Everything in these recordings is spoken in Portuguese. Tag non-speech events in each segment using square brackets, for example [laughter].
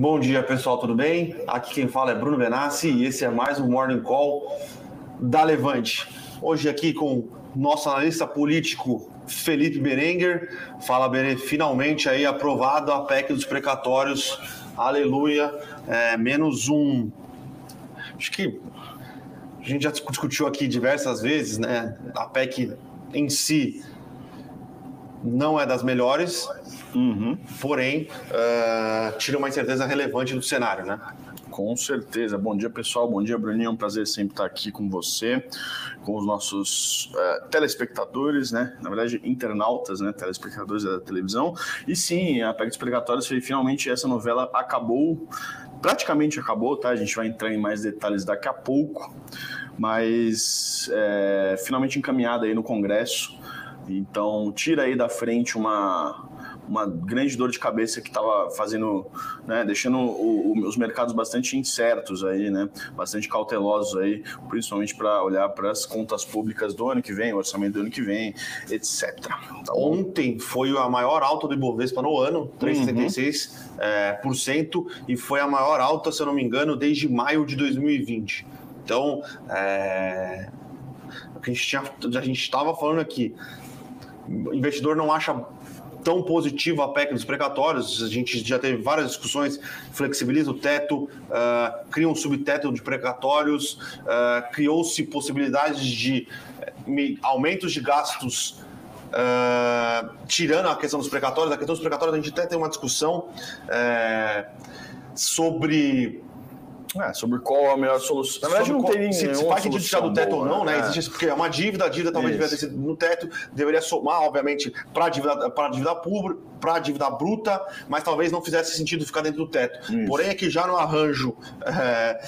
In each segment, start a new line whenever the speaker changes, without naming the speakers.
Bom dia, pessoal, tudo bem? Aqui quem fala é Bruno Benassi e esse é mais um Morning Call da Levante. Hoje aqui com nosso analista político Felipe Berenguer. Fala, Beren, finalmente aí aprovado a PEC dos precatórios. Aleluia. É, menos um. Acho que a gente já discutiu aqui diversas vezes, né? A PEC em si não é das melhores, uhum. porém uh, tira uma incerteza relevante do cenário, né?
Com certeza. Bom dia, pessoal. Bom dia, Bruninho. É um prazer sempre estar aqui com você, com os nossos uh, telespectadores, né? Na verdade, internautas, né? Telespectadores da televisão. E sim, a PEC dos Pregatórios, finalmente essa novela acabou, praticamente acabou, tá? A gente vai entrar em mais detalhes daqui a pouco, mas é, finalmente encaminhada aí no Congresso. Então, tira aí da frente uma, uma grande dor de cabeça que estava fazendo, né, deixando o, o, os mercados bastante incertos aí, né, bastante cautelosos aí, principalmente para olhar para as contas públicas do ano que vem, o orçamento do ano que vem, etc.
Tá Ontem foi a maior alta do Ibovespa no ano, 3,76%, uhum. é, por cento, e foi a maior alta, se eu não me engano, desde maio de 2020. Então, é, a gente estava falando aqui, o investidor não acha tão positivo a PEC dos precatórios. A gente já teve várias discussões, flexibiliza o teto, uh, cria um subteto de precatórios, uh, criou-se possibilidades de uh, aumentos de gastos uh, tirando a questão dos precatórios. A questão dos precatórios, a gente até tem uma discussão sobre
é, sobre qual a melhor solução.
Na verdade, não tem se, se faz sentido tirar do teto boa, ou não, né? É. Existe porque é uma dívida, a dívida talvez devia ter sido no teto, deveria somar, obviamente, para a dívida, dívida pública, para a dívida bruta, mas talvez não fizesse sentido ficar dentro do teto. Isso. Porém, aqui já no arranjo é,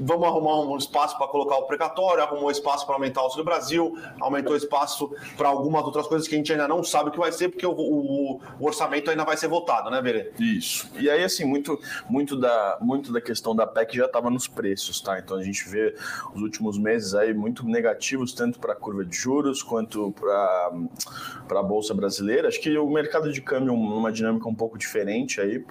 vamos arrumar um espaço para colocar o precatório, arrumou espaço para aumentar o Auxílio Brasil, aumentou espaço para algumas outras coisas que a gente ainda não sabe o que vai ser, porque o, o, o orçamento ainda vai ser votado, né, Berê?
Isso. E aí, assim, muito, muito, da, muito da questão da PEC já estava nos preços, tá? Então a gente vê os últimos meses aí muito negativos, tanto para a curva de juros quanto para a Bolsa Brasileira. Acho que o mercado de câmbio uma dinâmica um pouco diferente aí,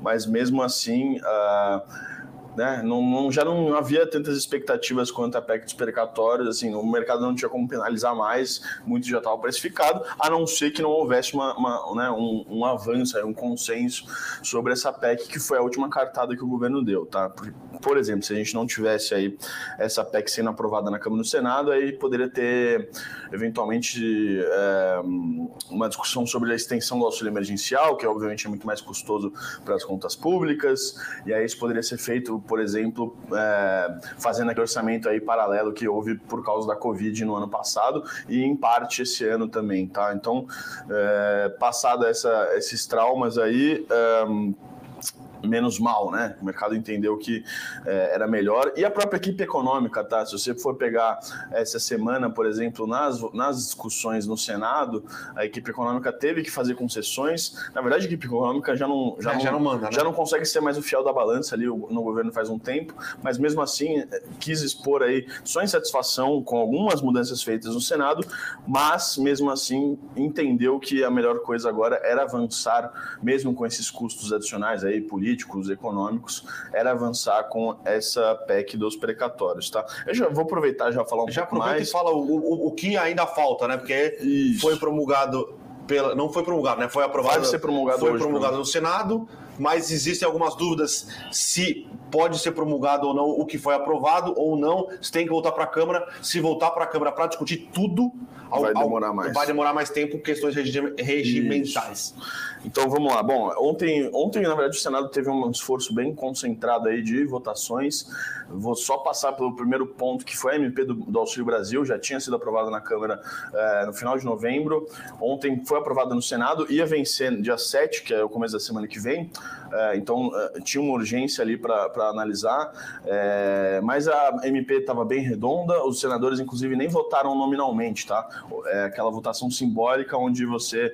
mas mesmo assim. Uh, né? Não, não, já não havia tantas expectativas quanto a PEC dos precatórios, assim, o mercado não tinha como penalizar mais, muito já estava precificado, a não ser que não houvesse uma, uma né, um, um, avanço, um consenso sobre essa PEC, que foi a última cartada que o governo deu, tá? Por, por exemplo, se a gente não tivesse aí essa PEC sendo aprovada na Câmara e no Senado, aí poderia ter, eventualmente, é, uma discussão sobre a extensão do auxílio emergencial, que obviamente é muito mais custoso para as contas públicas, e aí isso poderia ser feito por exemplo, é, fazendo aquele orçamento aí paralelo que houve por causa da Covid no ano passado e em parte esse ano também, tá? Então, é, passado essa, esses traumas aí, é, menos mal, né? O mercado entendeu que é, era melhor. E a própria equipe econômica, tá? Se você for pegar essa semana, por exemplo, nas, nas discussões no Senado, a equipe econômica teve que fazer concessões. Na verdade, a equipe econômica já não, já, é, não, já não manda, né? Já não consegue ser mais o fiel da balança ali no governo faz um tempo, mas mesmo assim é, quis expor aí sua insatisfação com algumas mudanças feitas no Senado, mas mesmo assim entendeu que a melhor coisa agora era avançar, mesmo com esses custos adicionais aí, políticos políticos, econômicos, era avançar com essa PEC dos precatórios, tá? Eu já vou aproveitar já falar um
já
pouco mais.
Já aproveita e fala o, o, o, que ainda falta, né? Porque Isso. foi promulgado pela, não foi promulgado, né? Foi aprovado.
Vai ser promulgado
Foi
hoje,
promulgado no Senado, mas existem algumas dúvidas se pode ser promulgado ou não o que foi aprovado ou não, se tem que voltar para a Câmara. Se voltar para a Câmara para discutir tudo,
vai demorar mais.
Vai demorar mais tempo, questões regimentais.
Isso. Então vamos lá. Bom, ontem, ontem na verdade o Senado teve um esforço bem concentrado aí de votações. Vou só passar pelo primeiro ponto que foi a MP do, do Auxílio Brasil, já tinha sido aprovada na Câmara é, no final de novembro. Ontem foi aprovada no Senado, ia vencer dia 7, que é o começo da semana que vem. É, então é, tinha uma urgência ali para analisar, é, mas a MP estava bem redonda, os senadores, inclusive, nem votaram nominalmente, tá? Aquela votação simbólica onde você,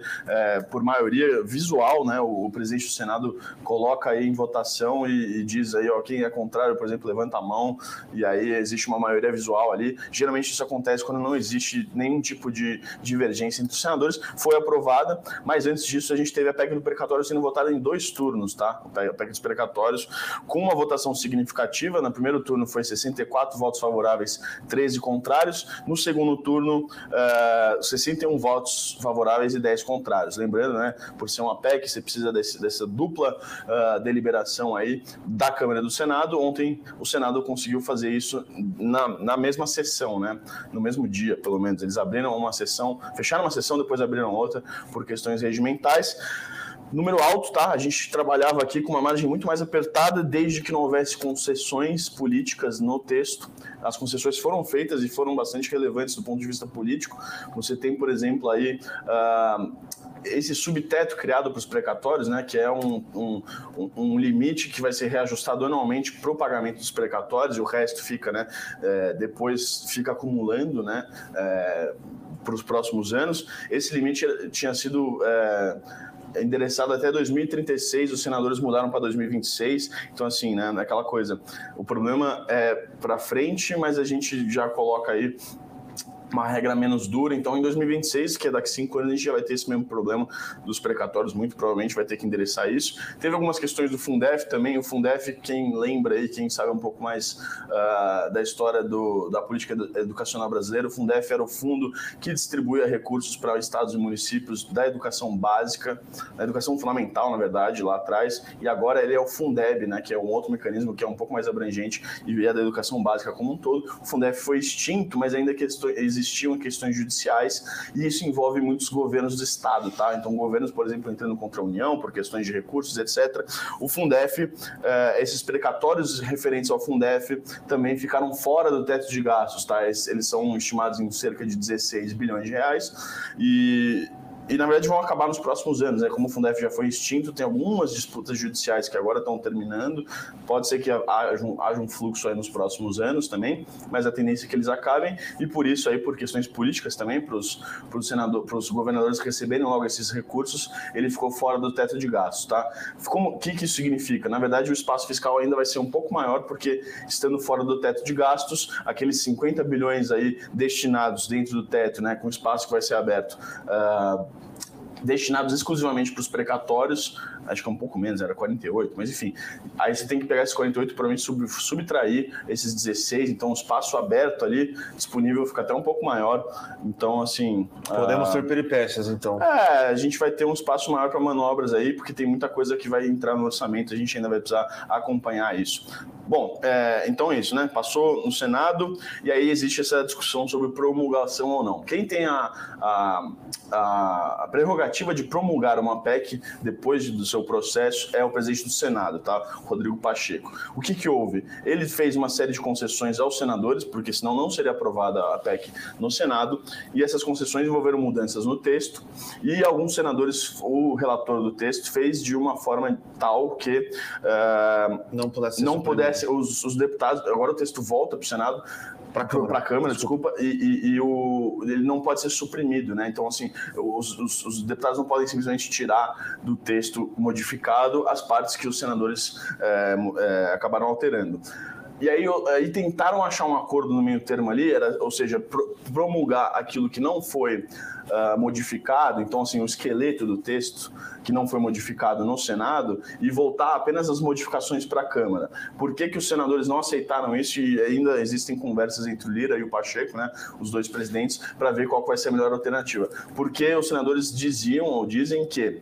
por maioria visual, né, o, o, presidente do Senado coloca aí em votação e, e, diz aí, ó, quem é contrário, por exemplo, levanta a mão, e aí existe uma maioria visual ali. Geralmente isso acontece quando não existe nenhum tipo de divergência entre os senadores. Foi aprovada, mas antes disso a gente teve a PEC do precatório sendo votada em dois turnos, tá? A PEC dos precatórios, com uma votação significativa. No primeiro turno foi 64 votos favoráveis, 13 contrários. No segundo turno, uh, eh, 61 votos favoráveis e 10 contrários. Lembrando, né, por ser uma PEC, você precisa desse, dessa dupla uh, deliberação aí da Câmara do Senado. Ontem o Senado conseguiu fazer isso na, na mesma sessão, né? No mesmo dia, pelo menos. Eles abriram uma sessão, fecharam uma sessão, depois abriram outra por questões regimentais. Número alto, tá? A gente trabalhava aqui com uma margem muito mais apertada desde que não houvesse concessões políticas no texto. As concessões foram feitas e foram bastante relevantes do ponto de vista político. Você tem, por exemplo, aí uh, esse subteto criado para os precatórios, né, que é um, um, um, limite que vai ser reajustado anualmente para o pagamento dos precatórios e o resto fica, né, é, depois fica acumulando, né, é, para os próximos anos. Esse limite tinha sido é, endereçado até 2036, os senadores mudaram para 2026. Então, assim, né, aquela coisa. O problema é para frente, mas a gente já coloca aí uma regra menos dura. Então, em 2026, que é daqui cinco anos, a gente já vai ter esse mesmo problema dos precatórios, muito provavelmente vai ter que endereçar isso. Teve algumas questões do Fundef também. O Fundef, quem lembra aí, quem sabe um pouco mais uh, da história do, da política educacional brasileira, o Fundef era o fundo que distribuía recursos para estados e municípios da educação básica, da educação fundamental, na verdade, lá atrás, e agora ele é o Fundeb, né, que é um outro mecanismo que é um pouco mais abrangente e é da educação básica como um todo. O Fundef foi extinto, mas ainda existe existiam questões judiciais e isso envolve muitos governos do Estado, tá? Então, governos, por exemplo, entrando contra a União por questões de recursos, etc. O Fundef, eh, esses precatórios referentes ao Fundef também ficaram fora do teto de gastos, tá? Eles são estimados em cerca de 16 bilhões de reais e e na verdade vão acabar nos próximos anos, né? Como o Fundef já foi extinto, tem algumas disputas judiciais que agora estão terminando. Pode ser que haja um, haja um fluxo aí nos próximos anos também, mas a tendência é que eles acabem e por isso aí por questões políticas também para os governadores receberem logo esses recursos, ele ficou fora do teto de gastos, tá? Como que que isso significa? Na verdade, o espaço fiscal ainda vai ser um pouco maior porque estando fora do teto de gastos, aqueles 50 bilhões aí destinados dentro do teto, né, com espaço que vai ser aberto. Uh, destinados exclusivamente para os precatórios, acho que é um pouco menos, era 48, mas enfim. Aí você tem que pegar esses 48 provavelmente sub, subtrair esses 16, então o espaço aberto ali, disponível, fica até um pouco maior. Então, assim.
Podemos uh, ter peripécias, então.
É, a gente vai ter um espaço maior para manobras aí, porque tem muita coisa que vai entrar no orçamento, a gente ainda vai precisar acompanhar isso. Bom, é, então é isso, né? Passou no Senado e aí existe essa discussão sobre promulgação ou não. Quem tem a, a, a, a prerrogativa de promulgar uma PEC depois do seu processo é o presidente do Senado, tá? Rodrigo Pacheco. O que, que houve? Ele fez uma série de concessões aos senadores, porque senão não seria aprovada a PEC no Senado, e essas concessões envolveram mudanças no texto, e alguns senadores, o relator do texto, fez de uma forma tal que uh, não pudesse, não pudesse os, os deputados, agora o texto volta para o Senado, para a Câmara, desculpa, e, e, e, o, ele não pode ser suprimido, né? Então, assim, os, os, os, deputados não podem simplesmente tirar do texto modificado as partes que os senadores é, é, acabaram alterando. E aí, aí tentaram achar um acordo no meio termo ali, era, ou seja, promulgar aquilo que não foi uh, modificado, então assim, o esqueleto do texto que não foi modificado no Senado e voltar apenas as modificações para a Câmara. Por que, que os senadores não aceitaram isso e ainda existem conversas entre o Lira e o Pacheco, né, os dois presidentes, para ver qual vai ser a melhor alternativa? Porque os senadores diziam ou dizem que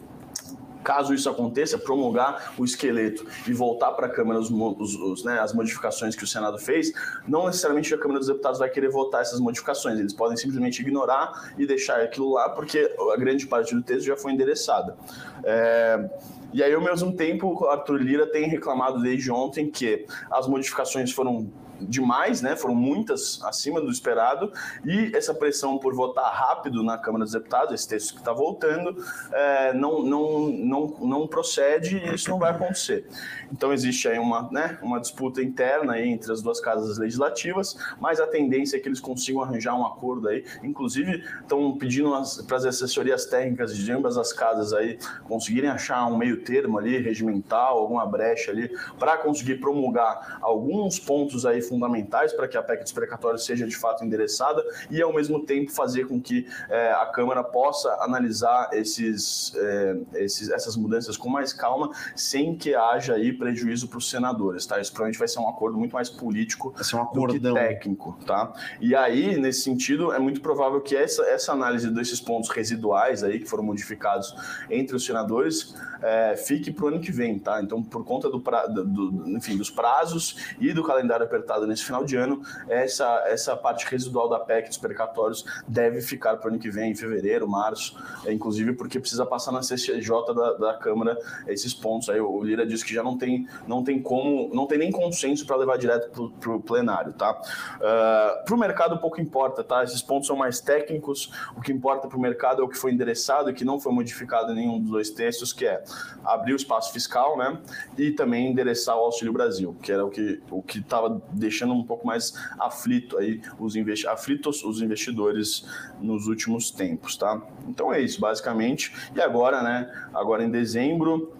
caso isso aconteça, promulgar o esqueleto e voltar para a Câmara os, os, os, né, as modificações que o Senado fez, não necessariamente a Câmara dos Deputados vai querer votar essas modificações. Eles podem simplesmente ignorar e deixar aquilo lá, porque a grande parte do texto já foi endereçada. É... E aí, ao mesmo tempo, o Arthur Lira tem reclamado desde ontem que as modificações foram demais, né? Foram muitas acima do esperado, e essa pressão por votar rápido na Câmara dos Deputados, esse texto que está voltando, é, não, não, não, não procede e isso não vai acontecer. Então existe aí uma, né, uma disputa interna entre as duas casas legislativas, mas a tendência é que eles consigam arranjar um acordo aí. Inclusive, estão pedindo para as assessorias técnicas de ambas as casas aí conseguirem achar um meio termo ali, regimental, alguma brecha ali, para conseguir promulgar alguns pontos aí fundamentais para que a PEC dos precatórios seja de fato endereçada e, ao mesmo tempo, fazer com que é, a Câmara possa analisar esses, é, esses, essas mudanças com mais calma, sem que haja aí prejuízo para os senadores, tá? Isso provavelmente vai ser um acordo muito mais político
um do que
técnico, tá? E aí, nesse sentido, é muito provável que essa, essa análise desses pontos residuais aí que foram modificados entre os senadores é, fique para o ano que vem, tá? Então, por conta do, pra, do, do, enfim, dos prazos e do calendário apertado nesse final de ano, essa, essa parte residual da PEC dos precatórios deve ficar para o ano que vem, em fevereiro, março, é, inclusive porque precisa passar na CCJ da, da Câmara esses pontos aí. O Lira disse que já não tem, não tem como, não tem nem consenso para levar direto para o plenário, tá? Uh, ah, para o mercado pouco importa, tá? Esses pontos são mais técnicos, o que importa para o mercado é o que foi endereçado e que não foi modificado em nenhum dos dois textos, que é abrir o espaço fiscal, né? E também endereçar o Auxílio Brasil, que era o que o que estava deixando um pouco mais aflito aí os investi aflitos os investidores nos últimos tempos, tá? Então é isso, basicamente. E agora, né? Agora em dezembro,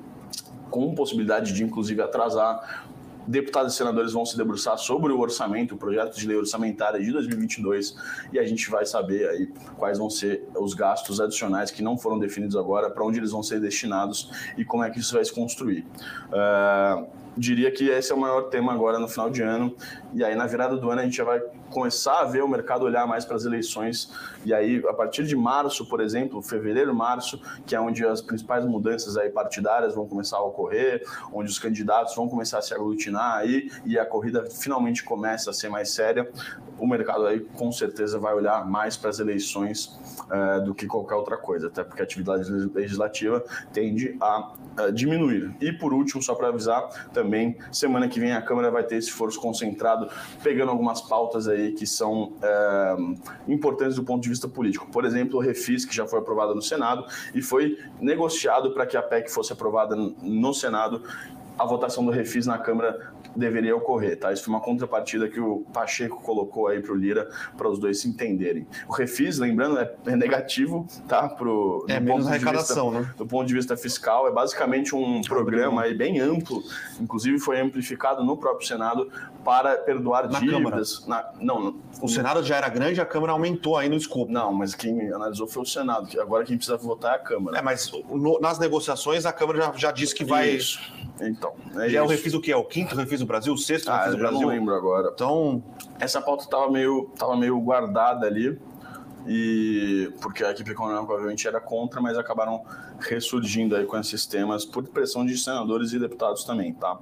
com possibilidade de inclusive atrasar deputados e senadores vão se debruçar sobre o orçamento, o projeto de lei orçamentária de 2022, e a gente vai saber aí quais vão ser os gastos adicionais que não foram definidos agora, para onde eles vão ser destinados e como é que isso vai se construir. Uh, diria que esse é o maior tema agora no final de ano. E aí, na virada do ano, a gente já vai começar a ver o mercado olhar mais para as eleições. E aí, a partir de março, por exemplo, fevereiro, março, que é onde as principais mudanças aí partidárias vão começar a ocorrer, onde os candidatos vão começar a se aglutinar aí e a corrida finalmente começa a ser mais séria, o mercado aí com certeza vai olhar mais para as eleições uh, do que qualquer outra coisa, até porque a atividade legislativa tende a uh, diminuir. E por último, só para avisar, também semana que vem a Câmara vai ter esse esforço concentrado, pegando algumas pautas aí que são uh, importantes do ponto de vista político. Por exemplo, o Refis, que já foi aprovado no Senado e foi negociado para que a PEC fosse aprovada no Senado a votação do refis na Câmara deveria ocorrer, tá? Isso foi uma contrapartida que o Pacheco colocou aí para o Lira para os dois se entenderem. O refis, lembrando, é, é negativo, tá? Pro,
é menos arrecadação, vista,
né? Do ponto de vista fiscal, é basicamente um programa aí bem amplo, inclusive foi amplificado no próprio Senado para perdoar
na
dívidas.
Na, não, o Senado já era grande, a Câmara aumentou aí no escopo.
Não, mas quem analisou foi o Senado. Agora quem precisa votar é a Câmara.
É, mas no, nas negociações a Câmara já, já disse que vai.
Isso. Então.
É já é o refis o que? É o quinto refis do Brasil? O sexto
ah, refis
do Brasil?
não lembro agora. Então. Essa pauta estava meio, tava meio guardada ali. E porque a equipe econômica obviamente era contra, mas acabaram ressurgindo aí com esses temas por pressão de senadores e deputados também, tá?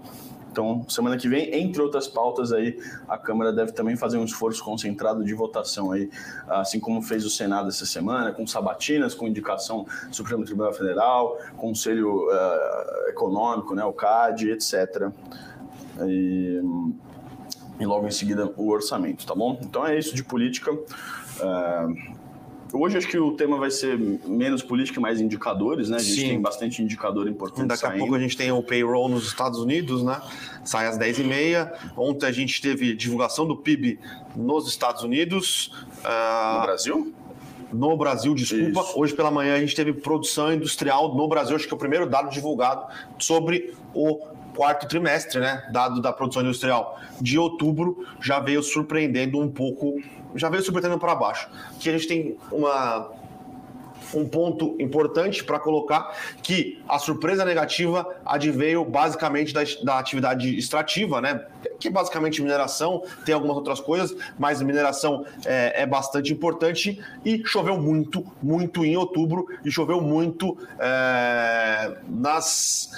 Então, semana que vem, entre outras pautas aí, a Câmara deve também fazer um esforço concentrado de votação aí, assim como fez o Senado essa semana, com sabatinas, com indicação do Supremo Tribunal Federal, Conselho uh, Econômico, né, o CAD, etc. E, e, logo em seguida o orçamento, tá bom? Então é isso de política. Uh, Hoje acho que o tema vai ser menos política e mais indicadores, né? A gente Sim. tem bastante indicador importante
Daqui
saindo.
a pouco a gente tem o payroll nos Estados Unidos, né? Sai às 10h30. Ontem a gente teve divulgação do PIB nos Estados Unidos.
Uh... No Brasil?
no Brasil, desculpa. Isso. Hoje pela manhã a gente teve produção industrial no Brasil, acho que é o primeiro dado divulgado sobre o quarto trimestre, né? Dado da produção industrial de outubro, já veio surpreendendo um pouco já veio surpreendendo para baixo. Que a gente tem uma um ponto importante para colocar que a surpresa negativa adveio basicamente da, da, atividade extrativa, né? Que é basicamente mineração, tem algumas outras coisas, mas mineração é, é bastante importante e choveu muito, muito em outubro e choveu muito é, nas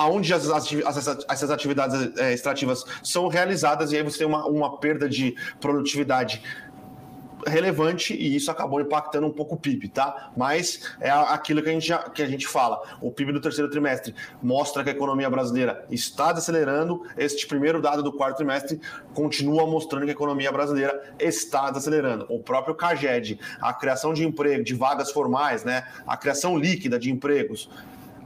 aonde as, as, essas atividades é, extrativas são realizadas e aí você tem uma, uma perda de produtividade relevante e isso acabou impactando um pouco o PIB, tá? Mas é aquilo que a gente, já, que a gente fala. O PIB do terceiro trimestre mostra que a economia brasileira está desacelerando. Este primeiro dado do quarto trimestre continua mostrando que a economia brasileira está desacelerando. O próprio CAGED, a criação de emprego, de vagas formais, né? A criação líquida de empregos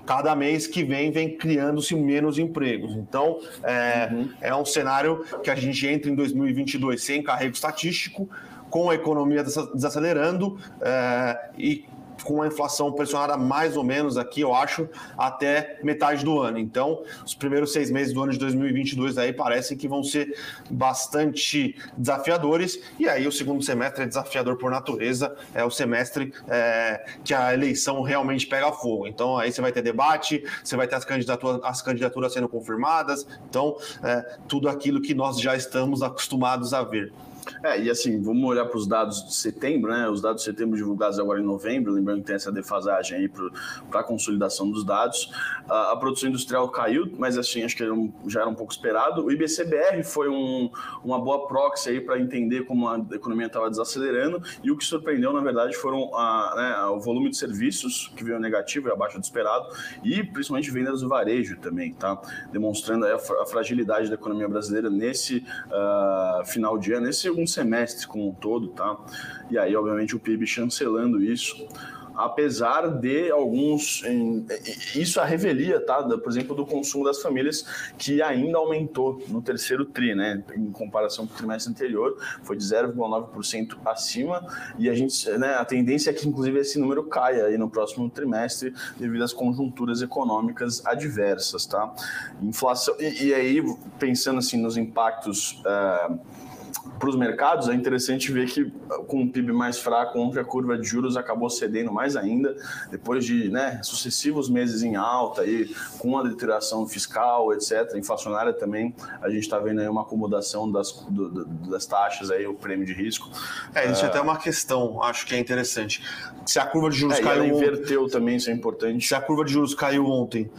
cada mês que vem vem criando-se menos empregos. Então, é, uhum. é um cenário que a gente entra em 2022 sem carrego estatístico, com a economia desacelerando é, e com a inflação pressionada mais ou menos aqui, eu acho, até metade do ano. Então, os primeiros seis meses do ano de 2022 aí parecem que vão ser bastante desafiadores. E aí o segundo semestre é desafiador por natureza, é o semestre é, que a eleição realmente pega fogo. Então, aí você vai ter debate, você vai ter as candidaturas, as candidaturas sendo confirmadas. Então, é, tudo aquilo que nós já estamos acostumados a ver.
É, e assim, vamos olhar para os dados de setembro, né? Os dados de setembro divulgados agora em novembro, lembrando que tem essa defasagem aí para a consolidação dos dados. A, a, produção industrial caiu, mas assim, acho que já era um pouco esperado. O IBCBR foi um, uma boa proxy aí para entender como a economia estava desacelerando, e o que surpreendeu, na verdade, foram a, né, o volume de serviços, que veio negativo e abaixo do esperado, e principalmente vendas do varejo também, tá? Demonstrando a, a fragilidade da economia brasileira nesse uh, final de ano, nesse segundo semestre como um todo, tá? E aí, obviamente, o PIB chancelando isso apesar de alguns. Isso a revelia, tá? Por exemplo, do consumo das famílias, que ainda aumentou no terceiro TRI, né? Em comparação com o trimestre anterior, foi de 0,9% acima, e a gente, né, a tendência é que, inclusive, esse número caia aí no próximo trimestre devido às conjunturas econômicas adversas, tá? Inflação. E, e aí, pensando assim nos impactos. Uh, para os mercados, é interessante ver que com um PIB mais fraco, ontem a curva de juros acabou cedendo mais ainda, depois de né, sucessivos meses em alta, aí, com a deterioração fiscal, etc., inflacionária também, a gente está vendo aí uma acomodação das, do, das taxas, aí, o prêmio de risco.
É, isso é até uma questão, acho que é interessante. Se a curva de juros é, caiu.
inverteu também, isso é importante.
Se a curva de juros caiu ontem,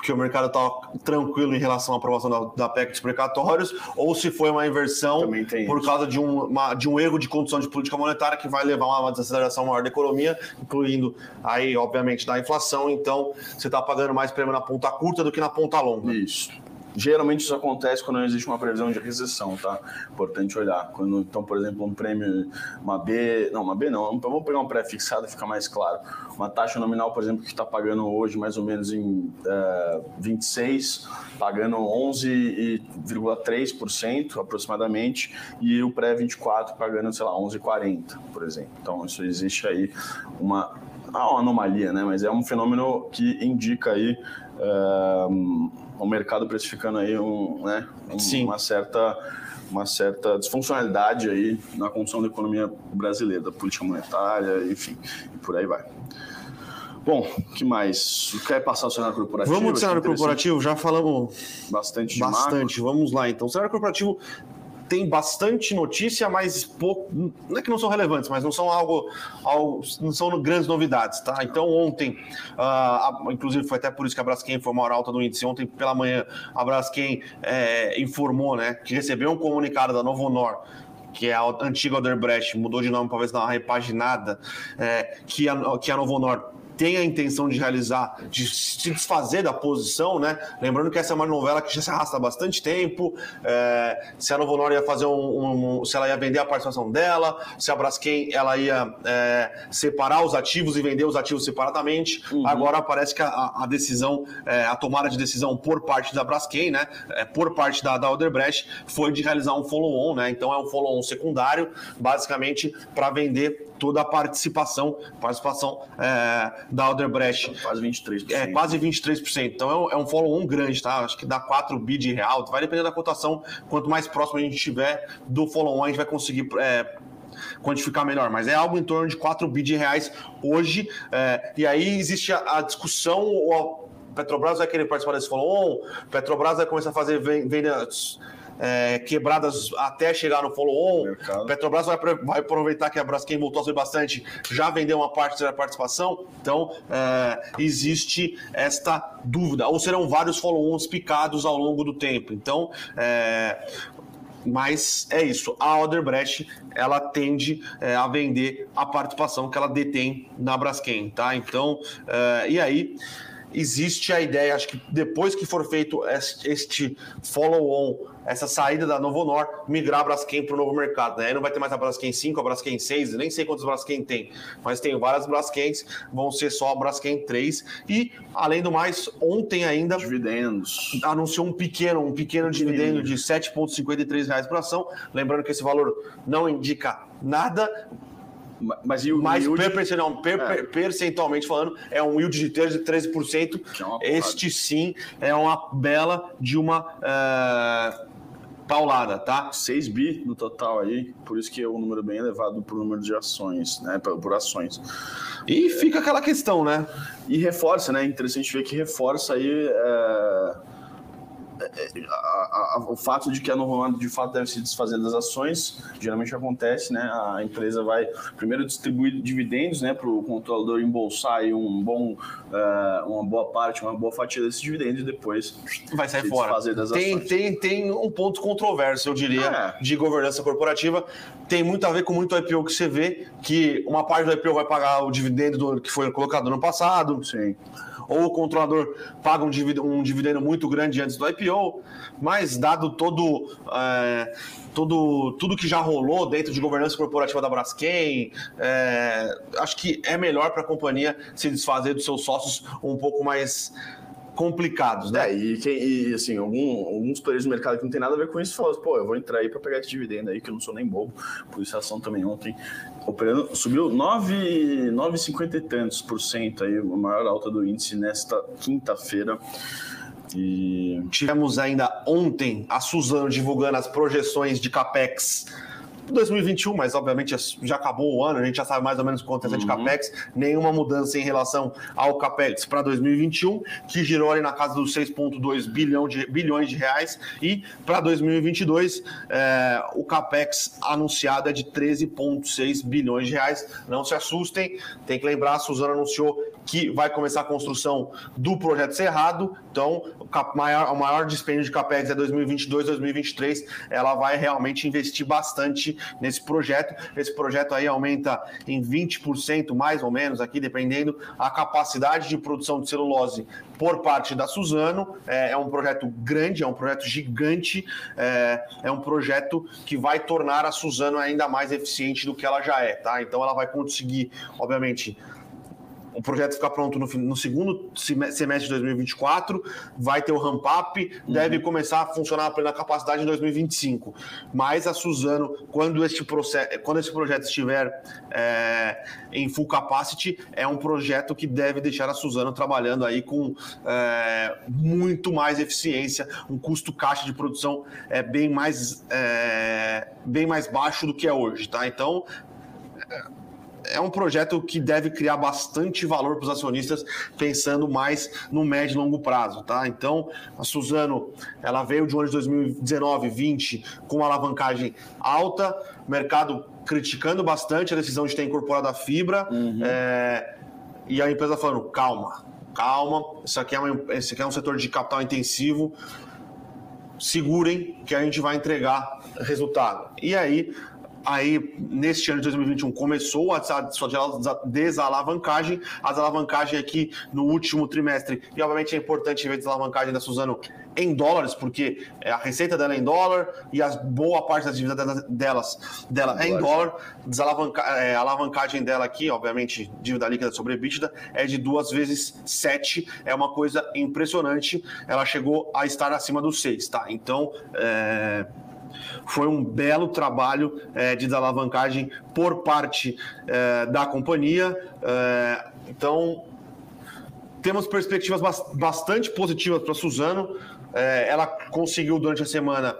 porque o mercado estava tranquilo em relação à aprovação da, da PEC dos precatórios, ou se foi uma inversão por isso. causa de um, uma, de um erro de condução de política monetária que vai levar a uma desaceleração maior da economia, incluindo aí, obviamente, da inflação. Então, você está pagando mais prêmio na ponta curta do que na ponta longa.
Isso. Geralmente isso acontece quando não existe uma previsão de recessão, tá? Importante olhar. Quando, então, por exemplo, um prêmio, uma B, não, uma B não, vamos pegar um pré-fixado ficar mais claro. Uma taxa nominal, por exemplo, que está pagando hoje mais ou menos em uh, 26, pagando 11,3% aproximadamente, e o pré-24 pagando, sei lá, 11,40, por exemplo. Então, isso existe aí uma, uma anomalia, né? Mas é um fenômeno que indica aí. Uh, o mercado precificando aí um, né, um, uma certa uma certa disfuncionalidade aí na condução da economia brasileira, da política monetária, enfim, e por aí vai. Bom, que mais? Quer passar o cenário corporativo?
Vamos do cenário corporativo, já falamos bastante. Bastante. Vamos lá, então. O cenário corporativo tem bastante notícia, mas pouco, não é que não são relevantes, mas não são algo, algo não são grandes novidades, tá? Então ontem, uh, inclusive foi até por isso que a Braskem informou a alta do índice, ontem pela manhã a Braskem é, informou, né, que recebeu um comunicado da Novo Honor que é a antiga Oderbrecht, mudou de nome para ver se dá uma repaginada, é, que, a, que a Novo Honor tem a intenção de realizar, de se desfazer da posição, né? Lembrando que essa é uma novela que já se arrasta há bastante tempo. É, se a Novo Honor ia fazer um, um, se ela ia vender a participação dela, se a Braskem ela ia é, separar os ativos e vender os ativos separadamente. Uhum. Agora parece que a, a decisão, é, a tomada de decisão por parte da Braskem, né? É, por parte da, da Odebrecht, foi de realizar um follow-on, né? Então é um follow-on secundário, basicamente para vender toda a participação, participação é, da Odebrecht.
Quase 23%.
É, quase 23%. Então é um, é um follow-on grande, tá? Acho que dá 4 bi de real. Vai depender da cotação. Quanto mais próximo a gente estiver do follow-on, a gente vai conseguir é, quantificar melhor, mas é algo em torno de 4 bi de reais hoje. É, e aí existe a, a discussão, o Petrobras vai querer participar desse follow-on, Petrobras vai começar a fazer vendas é, quebradas até chegar no follow-on. Petrobras vai, vai aproveitar que a Braskem voltou a ser bastante, já vendeu uma parte da participação, então é, existe esta dúvida. Ou serão vários follow-ons picados ao longo do tempo. Então, é, Mas é isso, a Odebrecht ela tende é, a vender a participação que ela detém na Braskem, tá? Então, é, e aí existe a ideia, acho que depois que for feito este follow-on, essa saída da Novo Nor, migrar a Braskem para o novo mercado. Né? Aí não vai ter mais a Braskem 5, a Braskem 6, nem sei quantos Braskem tem, mas tem várias Braskens, vão ser só a Braskem 3. E, além do mais, ontem ainda.
Dividendos.
Anunciou um pequeno, um pequeno dividendo de R$ 7,53 por ação. Lembrando que esse valor não indica nada,
mas, e o
Mas yield... percentualmente, per, é. percentualmente falando, é um yield de 13%. 13%. É este sim é uma bela de uma uh, paulada, tá?
6 bi no total aí, por isso que é um número bem elevado por número de ações, né? Por ações.
E fica aquela questão, né?
E reforça, né? Interessante ver que reforça aí. A, a, o fato de que a Novo de fato deve se desfazer das ações, geralmente acontece, né? A empresa vai primeiro distribuir dividendos, né, para o controlador embolsar aí um bom, uh, uma boa parte, uma boa fatia desses dividendos e depois
vai sair fora. Desfazer das tem, ações. Tem, tem um ponto controverso, eu diria, é. de governança corporativa. Tem muito a ver com muito IPO que você vê, que uma parte do IPO vai pagar o dividendo do, que foi colocado no passado.
Sim
ou o controlador paga um dividendo, um dividendo muito grande antes do IPO, mas dado todo, é, todo tudo que já rolou dentro de governança corporativa da Braskem, é, acho que é melhor para a companhia se desfazer dos seus sócios um pouco mais complicados, né?
É, e, quem, e assim, algum, alguns players do mercado que não tem nada a ver com isso falam, pô, eu vou entrar aí para pegar esse dividendo aí, que eu não sou nem bobo. Por isso a ação também ontem operando, subiu 9,50 e tantos por cento aí, a maior alta do índice nesta quinta-feira.
E tivemos ainda ontem a Suzano divulgando as projeções de capex 2021, mas obviamente já acabou o ano, a gente já sabe mais ou menos quanto é uhum. de capex, nenhuma mudança em relação ao capex para 2021, que girou ali na casa dos 6,2 bilhão de, bilhões de reais, e para 2022 é, o capex anunciado é de 13,6 bilhões de reais. Não se assustem, tem que lembrar, a Suzana anunciou que vai começar a construção do projeto Cerrado, então maior, o maior dispêndio de capex é 2022, 2023, ela vai realmente investir bastante nesse projeto. Esse projeto aí aumenta em 20% mais ou menos aqui, dependendo a capacidade de produção de celulose por parte da Suzano. É, é um projeto grande, é um projeto gigante, é, é, um projeto que vai tornar a Suzano ainda mais eficiente do que ela já é, tá? Então ela vai conseguir, obviamente, o projeto ficar pronto no, no, segundo semestre de 2024, vai ter o ramp-up, uhum. deve começar a funcionar a plena capacidade em 2025. Mas a Suzano, quando este, processo, quando esse projeto estiver é, em full capacity, é um projeto que deve deixar a Suzano trabalhando aí com é, muito mais eficiência, um custo caixa de produção é, bem, mais, é, bem mais baixo do que é hoje. Tá? Então, é um projeto que deve criar bastante valor para os acionistas, pensando mais no médio e longo prazo, tá? Então, a Suzano, ela veio de um ano de 2019, 20 com uma alavancagem alta, mercado criticando bastante a decisão de ter incorporado a fibra, uhum. é, e a empresa falando, calma, calma, isso aqui, é uma, isso aqui é um setor de capital intensivo, segurem que a gente vai entregar resultado. E aí aí neste ano de 2021 começou a sua desalavancagem, a desalavancagem aqui no último trimestre, e obviamente é importante ver a desalavancagem da Suzano em dólares, porque a receita dela é em dólar e a boa parte das dívidas delas, dela é em dólar. Desalavanca, é, a alavancagem dela aqui, obviamente, dívida líquida sobre EBITDA, é de duas vezes sete, é uma coisa impressionante. Ela chegou a estar acima dos seis, tá? Então, é foi um belo trabalho é, de desalavancagem por parte é, da companhia. É, então, temos perspectivas bastante positivas para Suzano. Ela conseguiu durante a semana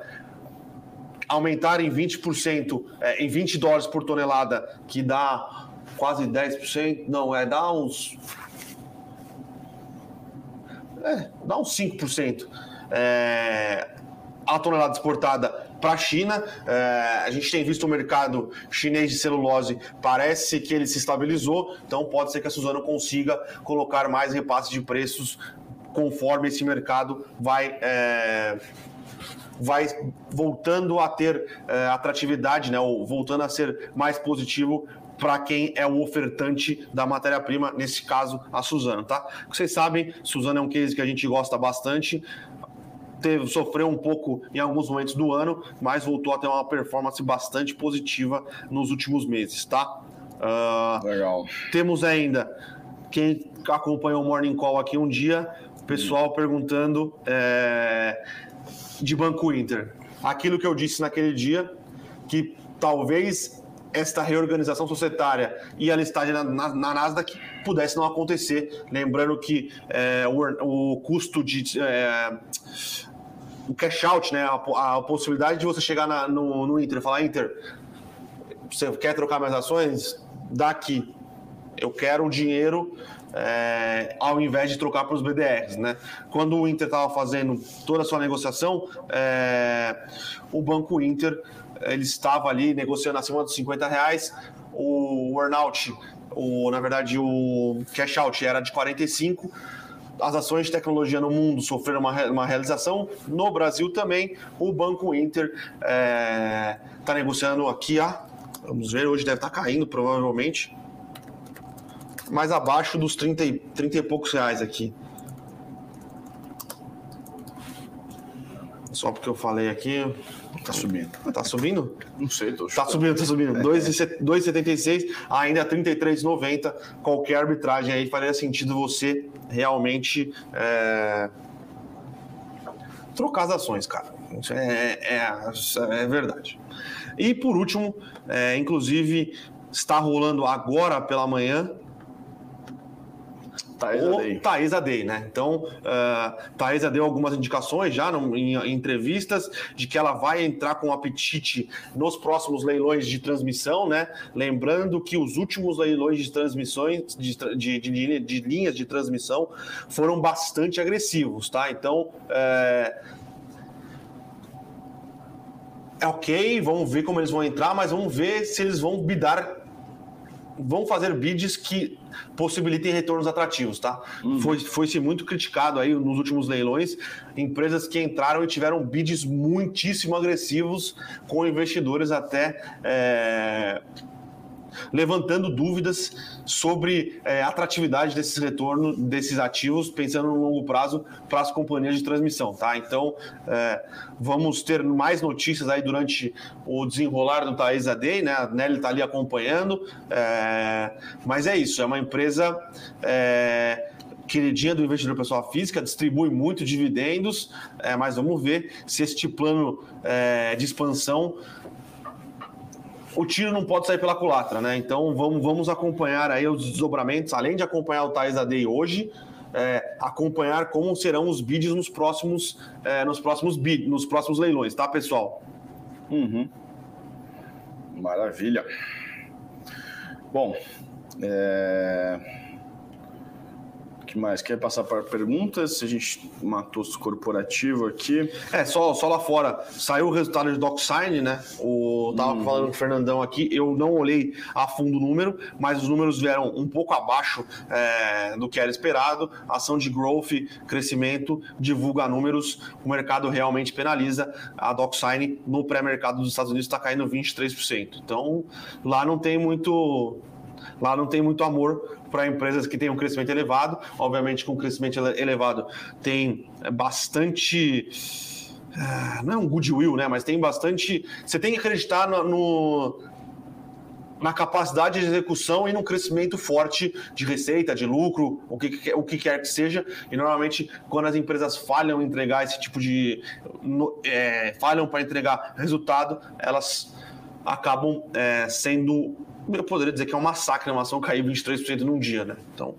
aumentar em 20%, é, em 20 dólares por tonelada, que dá quase 10%, não, é, dá uns. É, dá uns 5%. É, a tonelada exportada para a China. É, a gente tem visto o mercado chinês de celulose, parece que ele se estabilizou, então pode ser que a Suzano consiga colocar mais repasse de preços conforme esse mercado vai. É, vai voltando a ter é, atratividade, né, ou voltando a ser mais positivo para quem é o ofertante da matéria-prima, nesse caso a Suzano, tá? Vocês sabem, Suzano é um case que a gente gosta bastante. Teve, sofreu um pouco em alguns momentos do ano, mas voltou a ter uma performance bastante positiva nos últimos meses, tá?
Uh, Legal.
Temos ainda quem acompanhou o Morning Call aqui um dia, pessoal hum. perguntando é, de Banco Inter. Aquilo que eu disse naquele dia, que talvez esta reorganização societária e a listagem na, na, na Nasdaq pudesse não acontecer. Lembrando que é, o, o, custo de. É, o cash out, né, a, a, possibilidade de você chegar na, no, no Inter e falar: Inter, você quer trocar minhas ações? Daqui. Eu quero o dinheiro é, ao invés de trocar para os BDRs. Né? Quando o Inter estava fazendo toda a sua negociação, é, o Banco Inter ele estava ali negociando acima dos 50 reais, o earnout, o, na verdade o cash out era de 45 as ações de tecnologia no mundo sofreram uma, uma realização, no Brasil também, o Banco Inter está é, tá negociando aqui, ah, vamos ver, hoje deve estar tá caindo provavelmente, mais abaixo dos 30 e, 30 e poucos reais aqui. Só porque eu falei aqui.
Tá subindo.
Tá subindo?
Não sei, tô
Tá subindo, tá subindo. 2,76, ainda 33,90. Qualquer arbitragem aí faria sentido você realmente é... trocar as ações, cara. Isso é, é, é verdade. E por último, é, inclusive, está rolando agora pela manhã Taesa Day. Taesa Day, né? Então, uh, Taesa deu algumas indicações já no, em, em, entrevistas de que ela vai entrar com apetite nos próximos leilões de transmissão, né? Lembrando que os últimos leilões de transmissões, de, de, de, de linhas de transmissão, foram bastante agressivos, tá? Então, é... é ok, vamos ver como eles vão entrar, mas vamos ver se eles vão bidar vão fazer bids que possibilitem retornos atrativos, tá? Uhum. Foi, foi-se muito criticado aí nos últimos leilões, empresas que entraram e tiveram bids muitíssimo agressivos com investidores até é, levantando dúvidas sobre é, atratividade desses retornos, desses ativos, pensando no longo prazo para as companhias de transmissão, tá? Então, é, vamos ter mais notícias aí durante o desenrolar do Taesa Day, né? A Nelly está ali acompanhando, é, mas é isso, é uma empresa é, queridinha do investidor pessoa física, distribui muito dividendos, é, mas vamos ver se este plano é, de expansão o tiro não pode sair pela culatra, né? Então vamos, vamos acompanhar aí os desdobramentos, além de acompanhar o Thais AD hoje, é, acompanhar como serão os bids nos próximos, é, nos próximos bid, nos próximos leilões, tá, pessoal?
Uhum. Maravilha. Bom, é que mais? Quer passar para perguntas? A gente matou o corporativo aqui.
É, só, só lá fora. Saiu o resultado de DocSign, né? O, tava hum. falando com o Fernandão aqui. Eu não olhei a fundo o número, mas os números vieram um pouco abaixo é, do que era esperado. Ação de growth, crescimento, divulga números. O mercado realmente penaliza. A DocSign no pré-mercado dos Estados Unidos está caindo 23%. Então, lá não tem muito. Lá não tem muito amor para empresas que têm um crescimento elevado. Obviamente, com um crescimento elevado, tem bastante. Ah, não é um goodwill, né? Mas tem bastante. Você tem que acreditar no, no na capacidade de execução e no crescimento forte de receita, de lucro, o que, o que quer que seja. E normalmente, quando as empresas falham em entregar esse tipo de. É, falham para entregar resultado, elas acabam é, sendo eu poderia dizer que é um massacre uma ação cair 23% num dia, né? Então.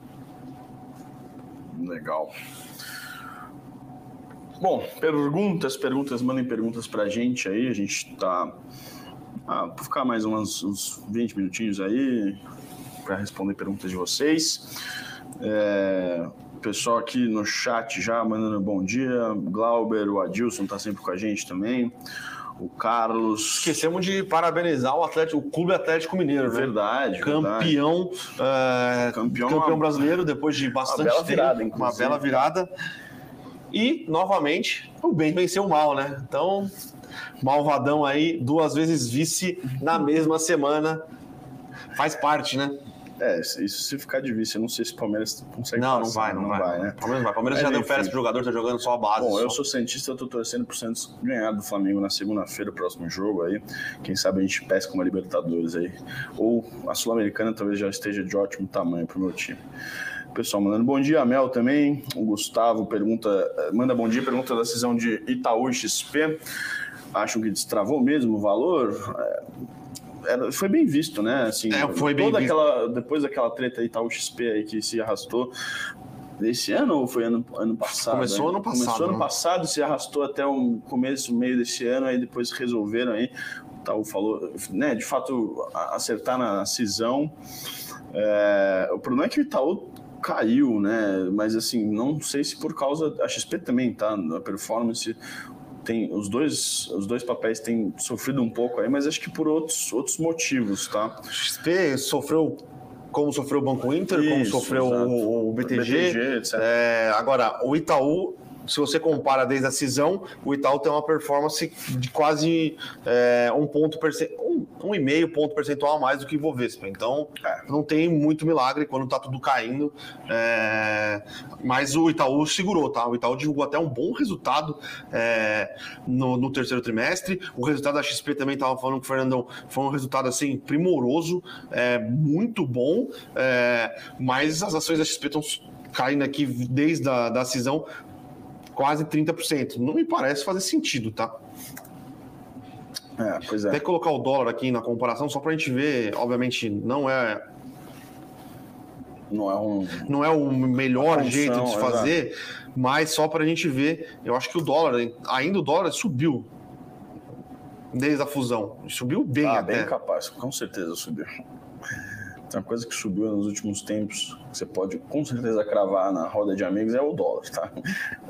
Legal. Bom, perguntas, perguntas, mandem perguntas pra gente aí. A gente tá. Ah, vou ficar mais uns, uns 20 minutinhos aí para responder perguntas de vocês. É, pessoal aqui no chat já mandando bom dia. Glauber, o Adilson tá sempre com a gente também. O Carlos.
Esquecemos de parabenizar o Atlético, o Clube Atlético Mineiro, né?
Verdade.
Campeão, verdade. Uh, campeão, campeão brasileiro depois de bastante uma bela
virada,
tempo, uma bela virada. E novamente o bem venceu o mal, né? Então malvadão aí, duas vezes vice na mesma semana. Faz parte, né?
É, isso se ficar de vice, eu não sei se o Palmeiras consegue
Não, não vai, não, não vai. vai né? Palmeiras vai. Palmeiras Mas, já deu férias pro jogador, tá jogando só a base.
Bom,
só.
eu sou cientista, eu tô torcendo pro Santos ganhar do Flamengo na segunda-feira, próximo jogo aí. Quem sabe a gente pesca uma Libertadores aí. Ou a Sul-Americana talvez já esteja de ótimo tamanho pro meu time. Pessoal, mandando bom dia, a Mel também. O Gustavo pergunta, manda bom dia, pergunta da decisão de Itaú XP. Acham que destravou mesmo o valor? É, era, foi bem visto, né? Assim,
é, foi
bem visto. aquela depois daquela treta Itaú XP aí que se arrastou desse ano ou foi ano, ano passado?
Começou ano passado.
Começou ano
né?
passado, se arrastou até o começo, meio desse ano, aí depois resolveram aí. O Itaú falou, né? De fato, acertar na cisão. É, o problema é que o Itaú caiu, né? Mas assim, não sei se por causa. A XP também tá na performance. Tem, os, dois, os dois papéis têm sofrido um pouco aí, mas acho que por outros, outros motivos, tá?
XP sofreu como sofreu o Banco Inter, Isso, como sofreu o, o, BTG. BTG é, agora, o Itaú se você compara desde a cisão, o Itaú tem uma performance de quase é, um ponto um, um e meio ponto percentual a mais do que o Ibovespa. Então, é. não tem muito milagre quando está tudo caindo. É, mas o Itaú segurou, tá? O Itaú divulgou até um bom resultado é, no, no, terceiro trimestre. O resultado da XP também estava falando com o Fernandão, foi um resultado assim primoroso, é, muito bom. É, mas as ações da XP estão caindo aqui desde a da cisão quase 30%. Não me parece fazer sentido, tá?
É, pois é.
Até colocar o dólar aqui na comparação, só para a gente ver, obviamente, não é.
Não é, um,
não é o melhor função, jeito de fazer, exato. mas só para a gente ver. Eu acho que o dólar, ainda o dólar subiu desde a fusão. Subiu bem ah, até.
bem capaz, com certeza subiu. Uma coisa que subiu nos últimos tempos, que você pode com certeza cravar na roda de amigos, é o dólar, tá?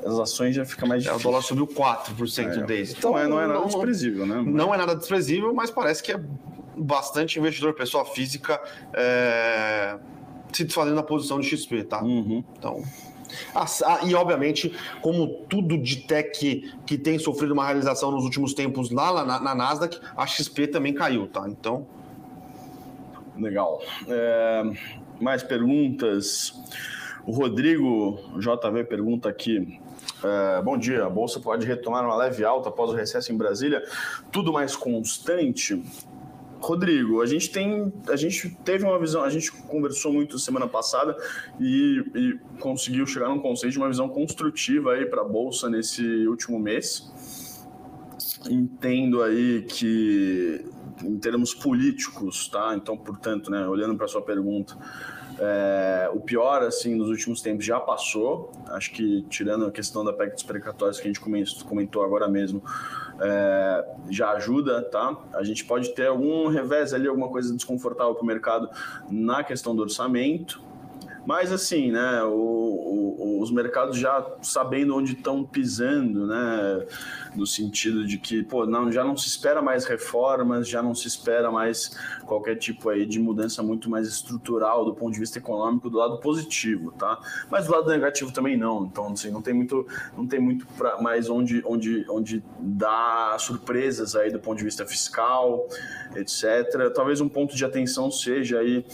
As ações já fica mais difícil.
É, o dólar subiu 4% é. desde.
Então, é, não é nada não, desprezível, né?
Não é nada desprezível, mas parece que é bastante investidor, pessoa física, é, se desfazendo da posição de XP, tá?
Uhum.
Então. Ah, e, obviamente, como tudo de tech que tem sofrido uma realização nos últimos tempos lá na, na Nasdaq, a XP também caiu, tá? Então,
Legal. É, mais perguntas? O Rodrigo JV pergunta aqui. É, bom dia, a Bolsa pode retomar uma leve alta após o recesso em Brasília? Tudo mais constante? Rodrigo, a gente tem, a gente teve uma visão, a gente conversou muito semana passada e, e conseguiu chegar num conceito de uma visão construtiva aí para a bolsa nesse último mês. Entendo aí que em termos políticos, tá? Então, portanto, né, olhando para sua pergunta, é, o pior, assim, nos últimos tempos já passou. Acho que, tirando a questão da PEC dos precatórios que a gente comentou agora mesmo, é, já ajuda, tá? A gente pode ter algum revés ali, alguma coisa desconfortável para o mercado na questão do orçamento, mas assim, né, o, o, os mercados já sabendo onde estão pisando, né, no sentido de que, pô, não, já não se espera mais reformas, já não se espera mais qualquer tipo aí de mudança muito mais estrutural do ponto de vista econômico do lado positivo, tá? Mas do lado negativo também não. Então, assim, não tem muito, não tem muito pra, mais onde, onde, onde dar surpresas aí do ponto de vista fiscal, etc. Talvez um ponto de atenção seja aí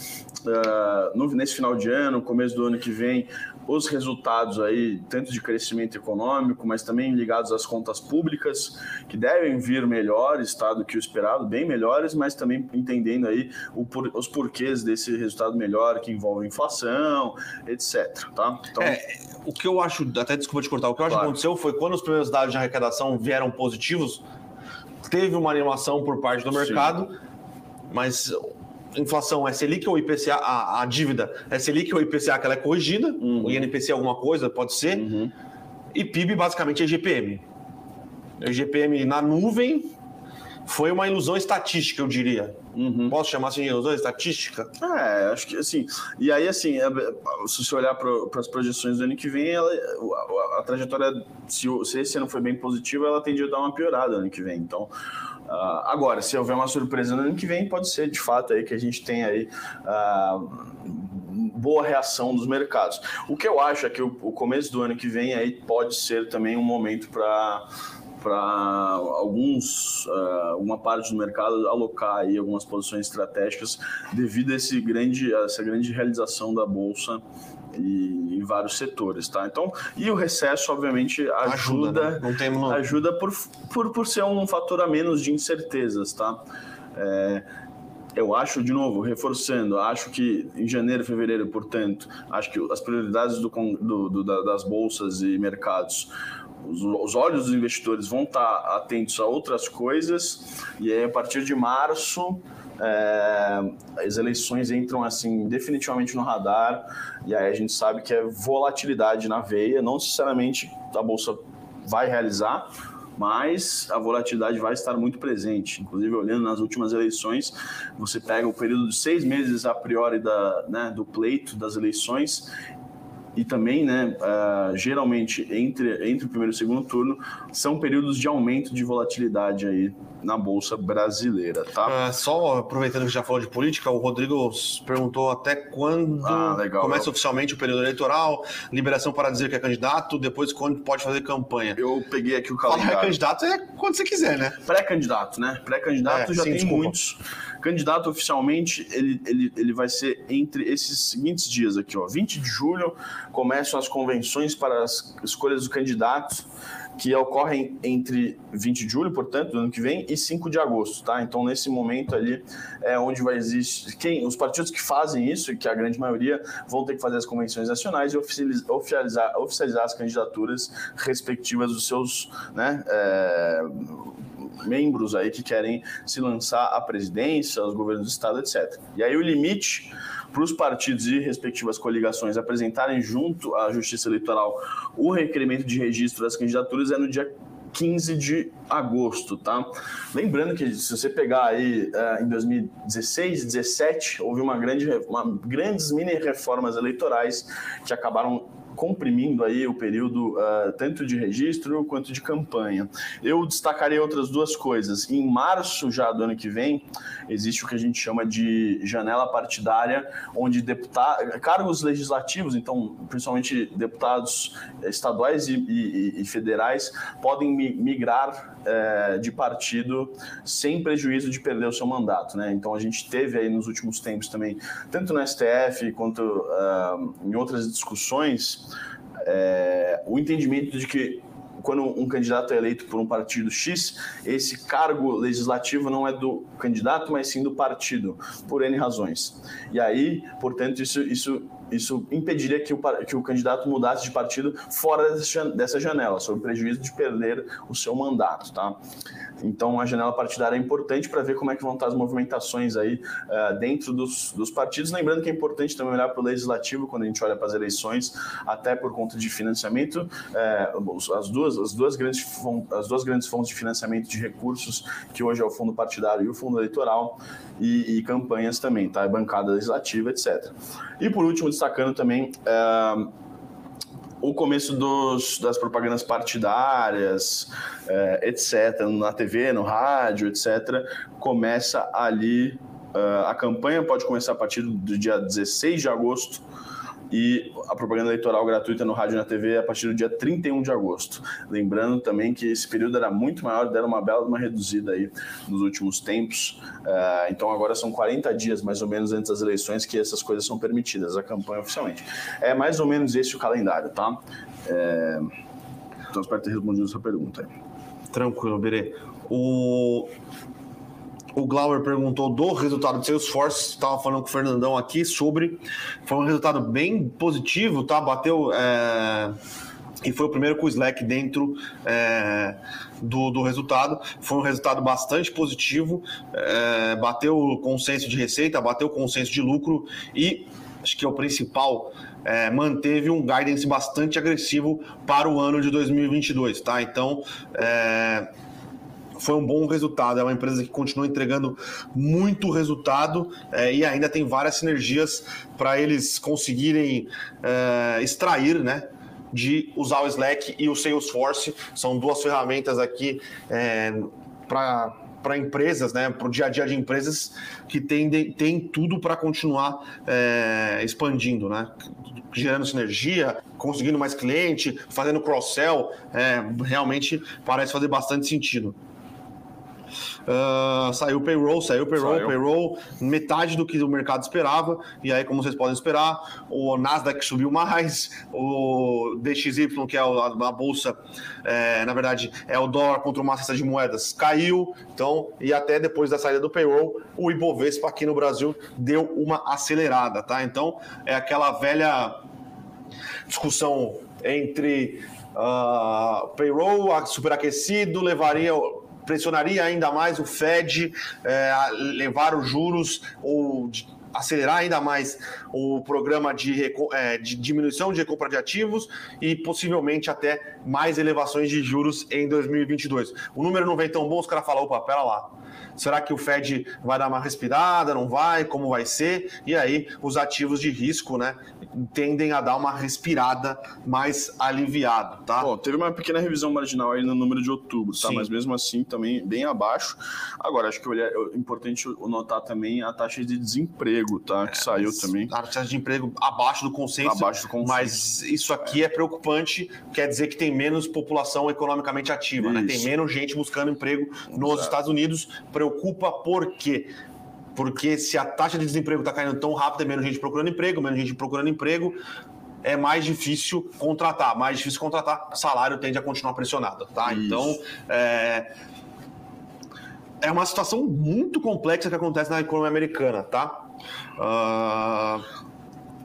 uh, no, nesse final de ano, começo do ano que vem, os resultados aí, tanto de crescimento econômico, mas também ligados às contas públicas, que devem vir melhores, tá, do que o esperado, bem melhores, mas também entendendo aí o, os porquês desse resultado melhor, que envolve inflação, etc, tá?
Então, é, o que eu acho, até desculpa te cortar, o que eu acho claro. que aconteceu foi quando os primeiros dados de arrecadação vieram positivos, teve uma animação por parte do mercado, Sim. mas inflação é Selic ou IPCA, a, a, dívida é Selic ou IPCA que ela é corrigida, uhum. o INPC é alguma coisa, pode ser,
uhum.
e PIB basicamente é GPM. O GPM na nuvem foi uma ilusão estatística, eu diria. Uhum. Posso chamar assim de ilusão estatística?
É, acho que assim. E aí, assim, é, se você olhar para as projeções do ano que vem, ela, a, a, trajetória, se, se esse ano foi bem positiva, ela tende a dar uma piorada ano que vem. Então, uh, agora, se houver uma surpresa no ano que vem, pode ser de fato aí que a gente tem aí. Uh, boa reação dos mercados. O que eu acho é que o, o começo do ano que vem aí pode ser também um momento para para alguns uh, uma parte do mercado alocar aí algumas posições estratégicas devido a esse grande a essa grande realização da bolsa e em vários setores, tá? Então, e o recesso obviamente ajuda ajuda, né? tem, ajuda por, por, por ser um fator a menos de incertezas, tá? É, eu acho, de novo, reforçando, acho que em janeiro, fevereiro, portanto, acho que as prioridades do, do, do das bolsas e mercados os, os, olhos dos investidores vão estar atentos a outras coisas, e aí a partir de março é, as eleições entram assim definitivamente no radar, e aí a gente sabe que é volatilidade na veia, não necessariamente a bolsa vai realizar, mas a volatilidade vai estar muito presente. Inclusive, olhando nas últimas eleições, você pega o período de seis meses a priori da, né, do pleito das eleições e também, né, uh, geralmente entre, entre o primeiro e o segundo turno, são períodos de aumento de volatilidade aí na Bolsa Brasileira, tá?
Uh, só aproveitando que já falou de política, o Rodrigo perguntou até quando ah, legal, começa eu... oficialmente o período eleitoral, liberação para dizer que é candidato, depois quando pode fazer campanha.
Eu peguei aqui o calendário.
Falar candidato é quando você quiser, né?
Pré-candidato, né? Pré-candidato é, já sim, tem desculpa. muitos. Candidato oficialmente, ele, ele, ele vai ser entre esses seguintes dias aqui, ó. 20 de julho começam as convenções para as escolhas dos candidatos, que ocorrem entre 20 de julho, portanto, do ano que vem, e 5 de agosto, tá? Então, nesse momento ali é onde vai existir quem os partidos que fazem isso, que a grande maioria vão ter que fazer as convenções nacionais e oficializar, oficializar as candidaturas respectivas dos seus, né, é, membros aí que querem se lançar à presidência, aos governos do estado, etc. E aí o limite para os partidos e respectivas coligações apresentarem junto à Justiça Eleitoral o requerimento de registro das candidaturas é no dia 15 de agosto, tá? Lembrando que se você pegar aí é, em 2016, 17, houve uma grande, uma, grandes mini reformas eleitorais que acabaram comprimindo aí o período uh, tanto de registro quanto de campanha. Eu destacaria outras duas coisas. Em março já do ano que vem, existe o que a gente chama de janela partidária, onde deputados, cargos legislativos, então principalmente deputados estaduais e, e, e federais, podem migrar é, de partido sem prejuízo de perder o seu mandato. Né? Então a gente teve aí nos últimos tempos também, tanto no STF quanto uh, em outras discussões, é, o entendimento de que quando um candidato é eleito por um partido X, esse cargo legislativo não é do candidato, mas sim do partido, por N razões. E aí, portanto, isso, isso isso impediria que o, que o candidato mudasse de partido fora dessa janela, sob prejuízo de perder o seu mandato, tá? Então, a janela partidária é importante para ver como é que vão estar as movimentações aí uh, dentro dos, dos partidos. Lembrando que é importante também olhar para o legislativo quando a gente olha para as eleições, até por conta de financiamento. Uh, as, duas, as, duas grandes, as duas grandes fontes de financiamento de recursos, que hoje é o fundo partidário e o fundo eleitoral, e, e campanhas também, tá? Bancada legislativa, etc. E por último, destacando também é, o começo dos, das propagandas partidárias, é, etc., na TV, no rádio, etc., começa ali. Uh, a campanha pode começar a partir do dia 16 de agosto e a propaganda eleitoral gratuita no rádio e na TV a partir do dia 31 de agosto. Lembrando também que esse período era muito maior, deram uma bela uma reduzida aí nos últimos tempos. Uh, então agora são 40 dias mais ou menos antes das eleições que essas coisas são permitidas, a campanha oficialmente. É mais ou menos esse o calendário, tá? É... Então espero ter respondido a sua pergunta.
Tranquilo, Berê. O o Glauber perguntou do resultado do Salesforce, estava falando com o Fernandão aqui sobre. Foi um resultado bem positivo, tá? Bateu. É, e foi o primeiro com o Slack dentro é, do, do resultado. Foi um resultado bastante positivo, é, bateu o consenso de receita, bateu o consenso de lucro e acho que é o principal. É, manteve um guidance bastante agressivo para o ano de 2022, tá? Então, é, foi um bom resultado. É uma empresa que continua entregando muito resultado é, e ainda tem várias sinergias para eles conseguirem é, extrair, né? De usar o Slack e o Salesforce. São duas ferramentas aqui é, para para empresas, né, para o dia a dia de empresas que tem, tem tudo para continuar é, expandindo, né, gerando sinergia, conseguindo mais cliente, fazendo cross-sell, é, realmente parece fazer bastante sentido. Uh, saiu payroll, saiu payroll, saiu. payroll, metade do que o mercado esperava. E aí, como vocês podem esperar, o Nasdaq subiu mais, o DXY, que é a, bolsa, é, na verdade, é o dólar contra uma cesta de moedas, caiu. Então, e até depois da saída do payroll, o Ibovespa aqui no Brasil deu uma acelerada, tá? Então, é aquela velha discussão entre uh, payroll superaquecido levaria pressionaria ainda mais o Fed é, a levar os juros ou acelerar ainda mais o programa de, é, de, diminuição de recompra de ativos e possivelmente até mais elevações de juros em 2022. O número não vem tão bom, os caras falam, opa, pera lá, Será que o Fed vai dar uma respirada? Não vai? Como vai ser? E aí os ativos de risco, né, tendem a dar uma respirada mais aliviado, tá?
Bom, teve uma pequena revisão marginal aí no número de outubro, tá? Sim. Mas mesmo assim também bem abaixo. Agora acho que é importante notar também a taxa de desemprego, tá? Que é, saiu também.
A taxa de emprego abaixo do consenso.
Abaixo do consenso.
Mas isso aqui é, é preocupante, quer dizer que tem menos população economicamente ativa, isso. né? Tem menos gente buscando emprego nos Exato. Estados Unidos. Preocupa por quê? Porque se a taxa de desemprego está caindo tão rápido, é menos gente procurando emprego, menos gente procurando emprego, é mais difícil contratar. Mais difícil contratar, salário tende a continuar pressionado, tá? Isso. Então, é... é uma situação muito complexa que acontece na economia americana, tá? Uh...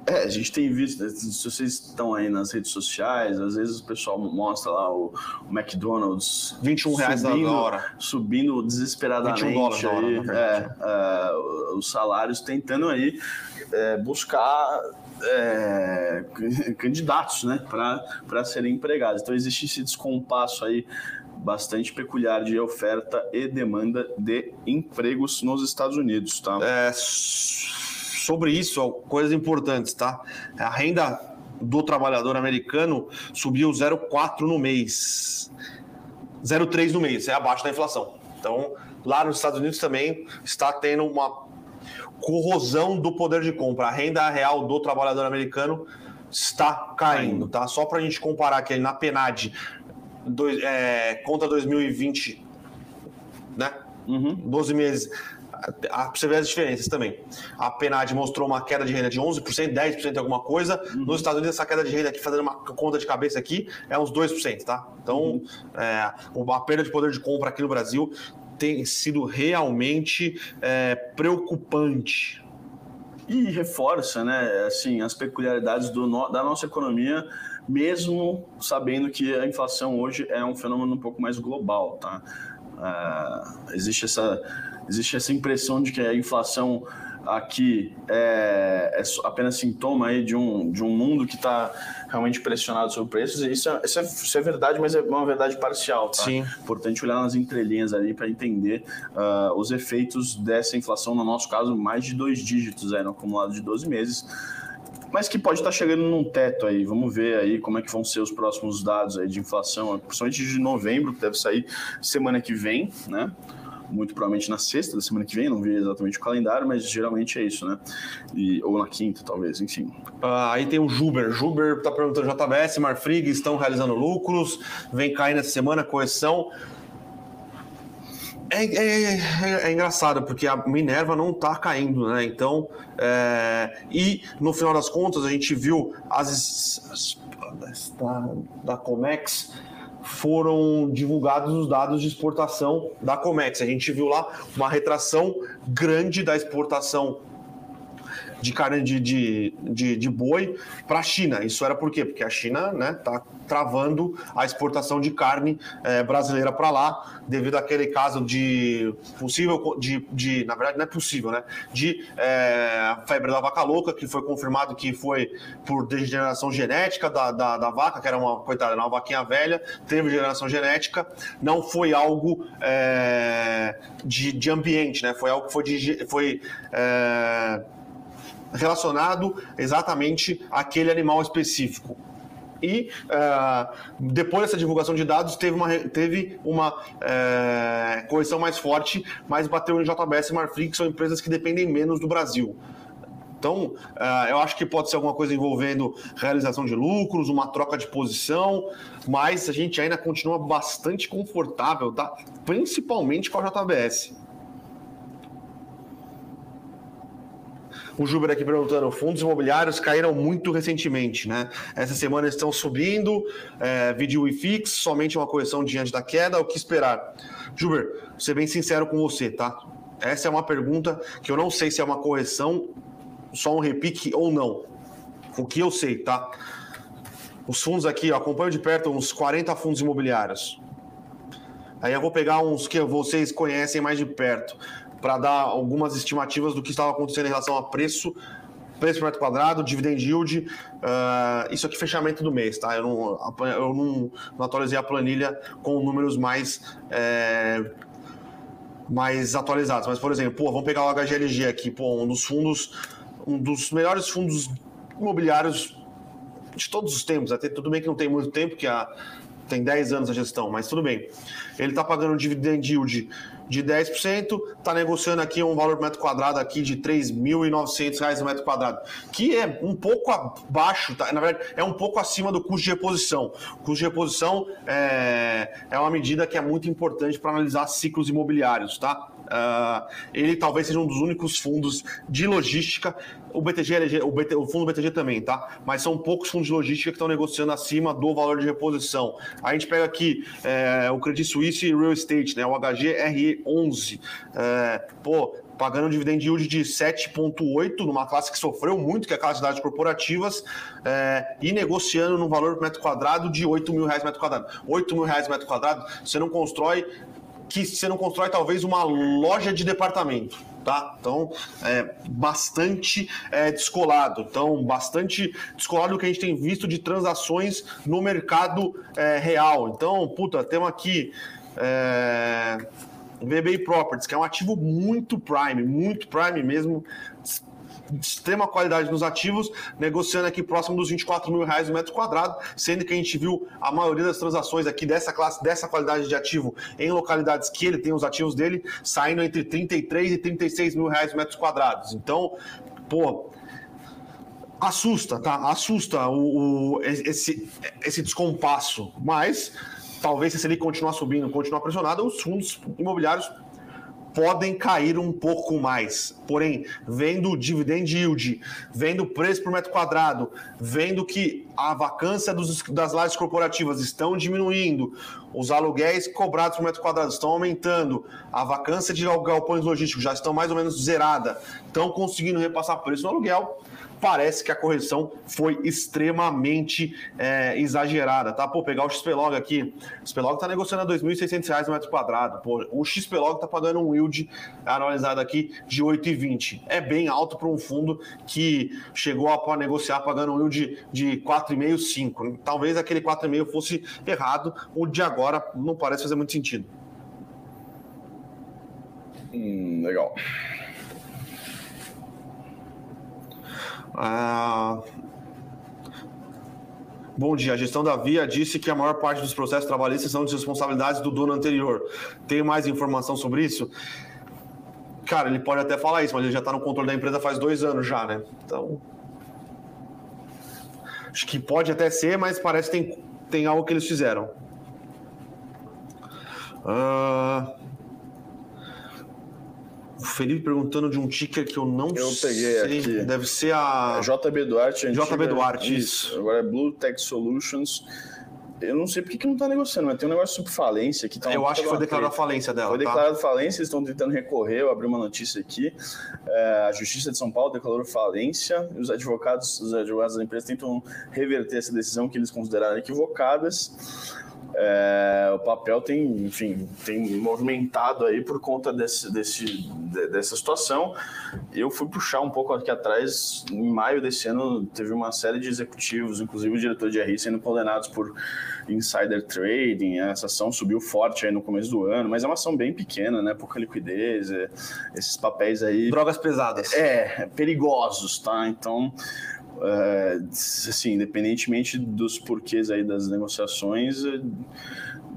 É, a gente tem visto, né, se vocês estão aí nas redes sociais, às vezes o pessoal mostra lá o, o McDonald's
21 reais subindo,
na hora. subindo desesperadamente 21 dólares aí, hora, é, é, os salários tentando aí é, buscar é, [laughs] candidatos né, para serem empregados. Então existe esse descompasso aí bastante peculiar de oferta e demanda de empregos nos Estados Unidos, tá?
É, sobre isso, coisas importantes, tá? A renda do trabalhador americano subiu 0,4 no mês. 0,3 no mês, é abaixo da inflação. Então, lá nos Estados Unidos também está tendo uma corrosão do poder de compra. A renda real do trabalhador americano está caindo, tá? Só para a gente comparar aqui na PNAD, dois, é, conta 2020, né? Uhum. 12 meses para você ver as diferenças também. A PNAD mostrou uma queda de renda de 11%, 10% alguma coisa. Uhum. Nos Estados Unidos, essa queda de renda aqui, fazendo uma conta de cabeça aqui, é uns 2%, tá? Então, uhum. é, a perda de poder de compra aqui no Brasil tem sido realmente é, preocupante.
E reforça, né, assim, as peculiaridades do, da nossa economia, mesmo sabendo que a inflação hoje é um fenômeno um pouco mais global, tá? É, existe essa existe essa impressão de que a inflação aqui é, é apenas sintoma aí de um, de um mundo que está realmente pressionado sobre preços. Isso é, isso, é, isso é verdade, mas é uma verdade parcial. Tá?
Sim.
Importante olhar nas entrelinhas ali para entender uh, os efeitos dessa inflação, no nosso caso, mais de dois dígitos aí, no acumulado de 12 meses mas que pode estar tá chegando num teto aí. Vamos ver aí como é que vão ser os próximos dados aí de inflação, principalmente de novembro, que deve sair semana que vem, né? Muito provavelmente na sexta da semana que vem, não vi exatamente o calendário, mas geralmente é isso, né? E, ou na quinta, talvez, enfim.
Uh, aí tem o Juber. Juber está perguntando: JBS, Marfrig estão realizando lucros, vem cair nessa semana, correção. É, é, é, é, engraçado, porque a Minerva não está caindo, né? Então, é, e no final das contas, a gente viu as, as da, da Comex foram divulgados os dados de exportação da Comex. A gente viu lá uma retração grande da exportação de carne de, de, de, de boi para a China. Isso era por quê? Porque a China está né, tá travando a exportação de carne é, brasileira para lá, devido àquele caso de possível, de, de, na verdade não é possível, né? De é, febre da vaca louca, que foi confirmado que foi por degeneração genética da, da, da vaca, que era uma, coitada, uma vaquinha velha, teve degeneração genética, não foi algo é, de, de ambiente, né? Foi algo que foi, de, foi é, relacionado exatamente àquele animal específico e uh, depois dessa divulgação de dados teve uma, teve uma uh, correção mais forte, mas bateu em JBS e Marfrig, que são empresas que dependem menos do Brasil. Então, uh, eu acho que pode ser alguma coisa envolvendo realização de lucros, uma troca de posição, mas a gente ainda continua bastante confortável, tá? principalmente com a JBS. O Júber aqui perguntando: fundos imobiliários caíram muito recentemente, né? Essa semana estão subindo, é, vídeo IFIX, somente uma correção diante da queda. O que esperar? Júber, ser bem sincero com você, tá? Essa é uma pergunta que eu não sei se é uma correção, só um repique ou não. O que eu sei, tá? Os fundos aqui, ó, acompanho de perto uns 40 fundos imobiliários. Aí eu vou pegar uns que vocês conhecem mais de perto para dar algumas estimativas do que estava acontecendo em relação a preço, preço por metro quadrado, dividend yield, uh, isso aqui fechamento do mês, tá? Eu não, eu não, não atualizei a planilha com números mais, é, mais atualizados. Mas, por exemplo, pô, vamos pegar o HGLG aqui, pô, um dos fundos, um dos melhores fundos imobiliários de todos os tempos, até tudo bem que não tem muito tempo, que a, tem 10 anos a gestão, mas tudo bem. Ele está pagando um dividend yield de 10%, está negociando aqui um valor por metro quadrado aqui de R$ 3.900 no metro quadrado, que é um pouco abaixo, tá? na verdade, é um pouco acima do custo de reposição. O custo de reposição é, é uma medida que é muito importante para analisar ciclos imobiliários, tá? Uh, ele talvez seja um dos únicos fundos de logística. O BTG, o, BT, o fundo BTG também, tá? Mas são poucos fundos de logística que estão negociando acima do valor de reposição. A gente pega aqui é, o Credit Suisse Real Estate, né? O HGRE11. É, pô, pagando um dividend yield de 7,8 numa classe que sofreu muito, que é a classe de dados corporativas, é, e negociando num valor por metro quadrado de 8 mil reais metro quadrado. 8 mil reais metro quadrado, você não constrói que você não constrói talvez uma loja de departamento. Tá? Então, é bastante é, descolado. Então, bastante descolado do que a gente tem visto de transações no mercado é, real. Então, puta, temos aqui é, VBI Properties, que é um ativo muito prime, muito prime mesmo, de extrema qualidade nos ativos, negociando aqui próximo dos 24 mil reais o metro quadrado, sendo que a gente viu a maioria das transações aqui dessa classe, dessa qualidade de ativo, em localidades que ele tem os ativos dele, saindo entre 33 e 36 mil reais metros quadrados. Então, pô, assusta, tá? Assusta o, o, esse, esse descompasso, mas talvez se ele continuar subindo, continuar pressionado, os fundos imobiliários podem cair um pouco mais. Porém, vendo o dividend yield, vendo o preço por metro quadrado, vendo que a vacância dos, das lajes corporativas estão diminuindo, os aluguéis cobrados por metro quadrado estão aumentando, a vacância de galpões logísticos já estão mais ou menos zerada, estão conseguindo repassar preço no aluguel, parece que a correção foi extremamente é, exagerada, tá? Pô, pegar o XPlog aqui, o XPlog tá negociando a R$ 2.600 no metro quadrado, pô, o XPlog tá pagando um yield analisado aqui de 8,20. É bem alto para um fundo que chegou a negociar pagando um yield de 4,5, 5. Talvez aquele 4,5 fosse errado, o de agora não parece fazer muito sentido.
Hum, legal.
Ah, bom dia. A gestão da Via disse que a maior parte dos processos trabalhistas são de responsabilidades do dono anterior. Tem mais informação sobre isso? Cara, ele pode até falar isso, mas ele já está no controle da empresa faz dois anos já, né? Então. Acho que pode até ser, mas parece que tem, tem algo que eles fizeram. Uh... O Felipe perguntando de um ticker que eu não
eu sei. peguei aqui.
Deve ser a.
É JB Duarte.
JB Duarte, isso.
Agora é Blue Tech Solutions. Eu não sei porque que não está negociando, mas tem um negócio sobre falência que tá
Eu acho que foi declarada a falência dela.
Foi
tá?
declarada falência, eles estão tentando recorrer. Eu abri uma notícia aqui. É, a Justiça de São Paulo declarou falência. Os advogados, os advogados da empresa tentam reverter essa decisão que eles consideraram equivocadas. É, o papel tem, enfim, tem movimentado aí por conta desse, desse, dessa situação. Eu fui puxar um pouco aqui atrás, em maio desse ano, teve uma série de executivos, inclusive o diretor de RI, sendo condenados por insider trading. Essa ação subiu forte aí no começo do ano, mas é uma ação bem pequena, né? Pouca liquidez, é, esses papéis aí.
Drogas pesadas.
É, perigosos, tá? Então. É, assim, independentemente dos porquês aí das negociações,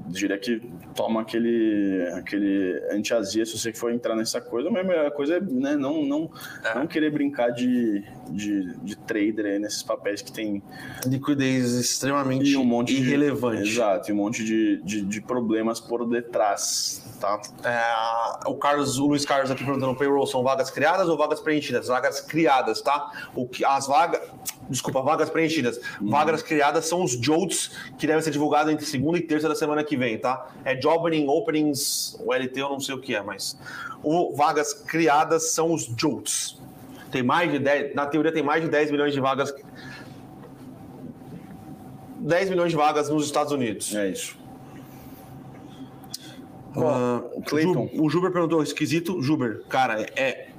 diria que toma aquele, aquele antiazia se você for entrar nessa coisa, mas a melhor coisa é né, não, não, é. não querer brincar de, de, de trader nesses papéis que tem
liquidez extremamente um monte irrelevante.
De, exato, e um monte de, de, de, problemas por detrás. Tá?
É, o Carlos, o Luiz Carlos aqui perguntando: payroll são vagas criadas ou vagas preenchidas? Vagas criadas, tá? O que, as vagas. Desculpa, vagas preenchidas. Uhum. Vagas criadas são os JOLTS que devem ser divulgados entre segunda e terça da semana que vem, tá? É Jobbing, Openings, o LT eu não sei o que é, mas o, vagas criadas são os JOLTS. Tem mais de 10, na teoria tem mais de 10 milhões de vagas 10 milhões de vagas nos Estados Unidos.
É isso.
Uh, Clayton. O Juber perguntou, esquisito? Juber, cara, é,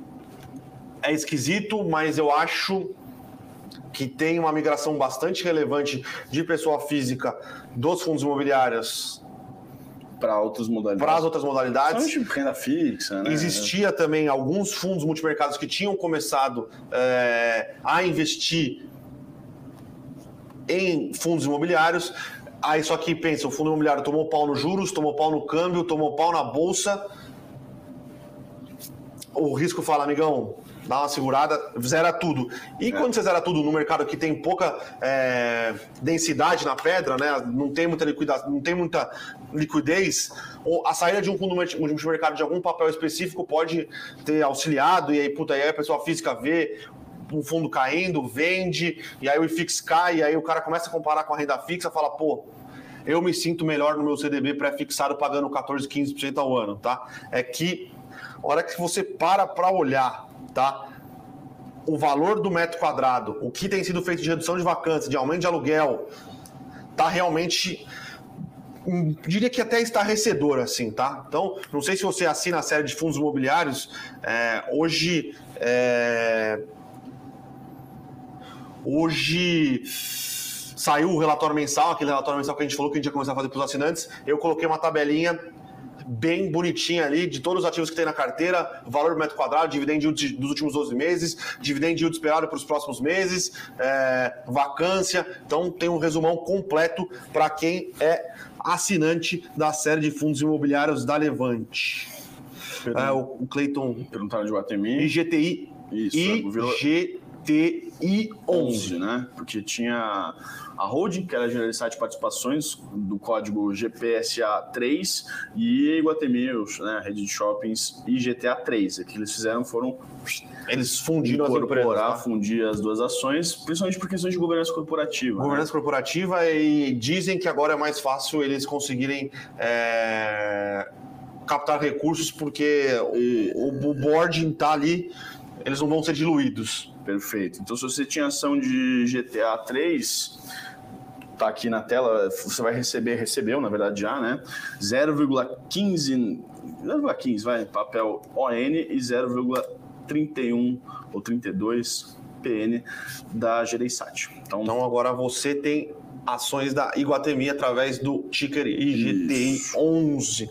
é esquisito, mas eu acho que tem uma migração bastante relevante de pessoa física dos fundos imobiliários
para outras modalidades.
Para as outras modalidades.
Tipo renda fixa, né?
Existia também alguns fundos multimercados que tinham começado é, a investir em fundos imobiliários. Aí só que pensa, o fundo imobiliário tomou pau nos juros, tomou pau no câmbio, tomou pau na bolsa. O risco fala, amigão, dá uma segurada, zera tudo. E é. quando você zera tudo no mercado que tem pouca é, densidade na pedra, né? Não tem muita liquidez, não tem muita liquidez, a saída de um fundo de mercado de algum papel específico pode ter auxiliado, e aí, puta, aí a pessoa física vê um fundo caindo, vende, e aí o IFIX cai, e aí o cara começa a comparar com a renda fixa, fala, pô, eu me sinto melhor no meu CDB pré-fixado pagando 14, 15% ao ano, tá? É que a hora que você para para olhar tá? O valor do metro quadrado, o que tem sido feito de redução de vacância, de aumento de aluguel, tá realmente hum, diria que até estarrecedor, assim, tá? Então, não sei se você assina a série de fundos imobiliários. É, hoje. É, hoje saiu o relatório mensal, aquele relatório mensal que a gente falou que a gente ia começar a fazer para os assinantes. Eu coloquei uma tabelinha bem bonitinha ali de todos os ativos que tem na carteira, valor por metro quadrado, dividend yield dos últimos 12 meses, dividend yield esperado para os próximos meses, é, vacância. Então tem um resumão completo para quem é assinante da série de fundos imobiliários da Levante. É, o, Cleiton.
Perguntaram de Guatemi.
IGTI.
Isso,
IGTI. TI 11,
né? Porque tinha a holding, que era generalidade de participações do código GPSA 3 e Iguatemi, né, rede de shoppings IGTA 3. O que eles fizeram foram
eles fundiram as
empresas, tá? fundir as duas ações, principalmente por questões de governança corporativa.
Né? Governança né? corporativa e dizem que agora é mais fácil eles conseguirem é, captar recursos porque o, o board está ali, eles não vão ser diluídos.
Perfeito. Então, se você tinha ação de GTA 3, tá aqui na tela, você vai receber, recebeu, na verdade já, né? 0,15, 0,15, vai, papel ON e 0,31 ou 32 PN da Gereissat.
Então, então agora você tem ações da Iguatemi através do ticker IGTI Isso. 11.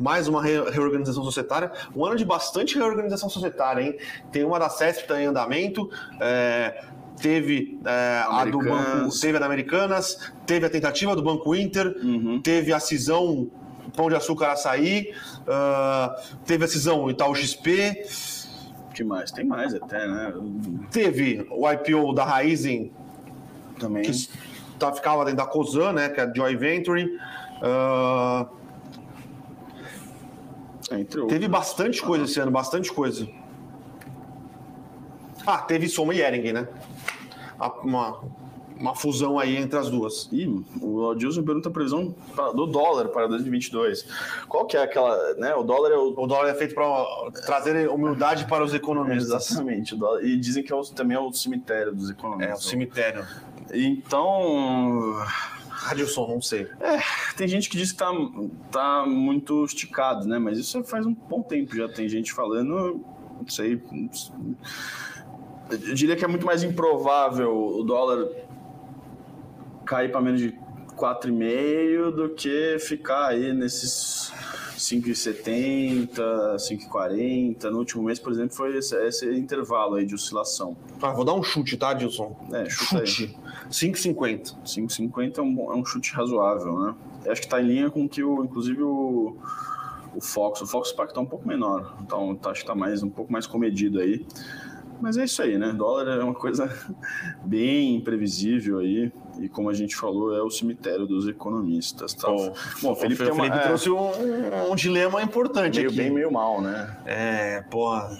Mais uma reorganização societária. Um ano de bastante reorganização societária, hein? Tem uma da CESP tá em andamento. É, teve é, a do banco, teve a da Americanas, teve a tentativa do Banco Inter, uhum. teve a cisão Pão de Açúcar Açaí, uh, teve a cisão Itaú XP.
que mais? Tem mais até, né?
Teve o IPO da Raizen também. Que tá, ficava dentro da COSAN, né? Que é a Joy Venture. Uh, teve bastante coisa esse ano, bastante coisa. Ah, teve Soma e Ering, né? Uma, uma fusão aí entre as duas.
E o Adilson pergunta a previsão do dólar para 2022. Qual que é aquela, né? O dólar é o,
o dólar é feito para trazer humildade para os economistas.
Exatamente. E dizem que é o, também é o cemitério dos economistas.
É o cemitério.
Então,
Adilson, não sei.
É, tem gente que diz que tá, tá muito esticado, né? Mas isso faz um bom tempo já. Tem gente falando, não sei. Eu diria que é muito mais improvável o dólar cair para menos de 4,5 do que ficar aí nesses 5,70, 5,40. No último mês, por exemplo, foi esse, esse, intervalo aí de oscilação.
Ah, vou dar um chute, tá, Dilson?
É, chute.
5,50.
5,50 é um, é um chute razoável, né? Eu acho que está em linha com que, o, inclusive, o, o Fox. O Fox Park está um pouco menor, então tá, acho que está mais, um pouco mais comedido aí. Mas é isso aí, né? Dólar é uma coisa [laughs] bem imprevisível aí. E como a gente falou, é o cemitério dos economistas. Tá?
Bom, Bom Felipe, o Felipe, uma, trouxe um, um, dilema importante
meio
aqui.
bem, meio mal, né?
É, porra.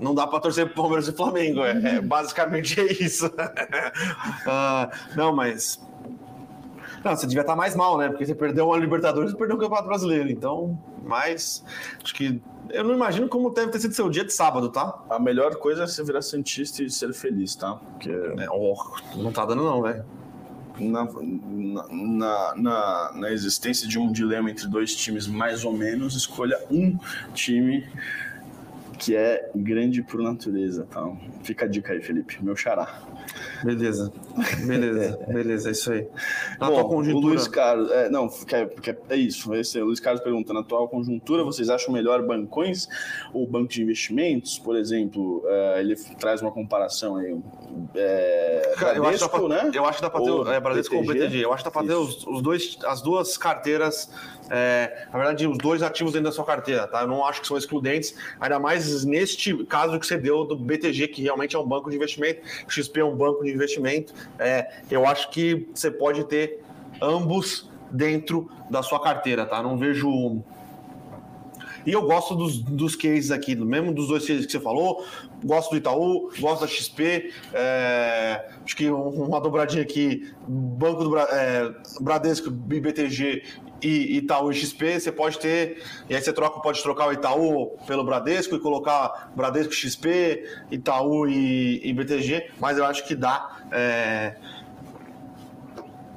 Não dá para torcer pro Palmeiras e Flamengo. É, é [laughs] basicamente é isso. uh, [laughs] não, mas não, você devia estar mais mal, né? Porque você perdeu uma Libertadores e perdeu o Campeonato Brasileiro. Então, mas acho que eu não imagino como deve ter sido seu dia de sábado, tá?
A melhor coisa é você virar Santista e ser feliz, tá?
Porque. É, oh, não tá dando, não, velho.
Na, na, na, na, existência de um dilema entre dois times, mais ou menos, escolha um time que é grande por natureza. Tá? Fica a dica aí, Felipe, meu xará.
Beleza, beleza, [laughs] beleza, é isso aí.
Na Bom, conjuntura... o Luiz Carlos, é, não, é, é isso, esse, o Luiz Carlos pergunta, na atual conjuntura, vocês acham melhor bancões ou banco de investimentos? Por exemplo, é, ele traz uma comparação aí,
é, Cara, Bradesco, eu acho pra, né? Eu acho que dá para ter, é, Bradesco BTG. ou BTG, eu acho que dá para ter os, os, dois, as duas carteiras, é, na verdade, os dois ativos dentro da sua carteira, tá? Eu não acho que são excludentes, ainda mais neste caso que você deu do BTG, que realmente é um banco de investimento, XP é um banco de investimento, é, eu acho que você pode ter ambos dentro da sua carteira, tá? Não vejo. E eu gosto dos, dos cases aqui, mesmo dos dois cases que você falou. Gosto do Itaú, gosto da XP. É, acho que uma dobradinha aqui: Banco do é, Bradesco, BTG e Itaú e XP, você pode ter, e aí você troca, pode trocar o Itaú pelo Bradesco e colocar Bradesco XP, Itaú e, e BTG, mas eu acho que dá é,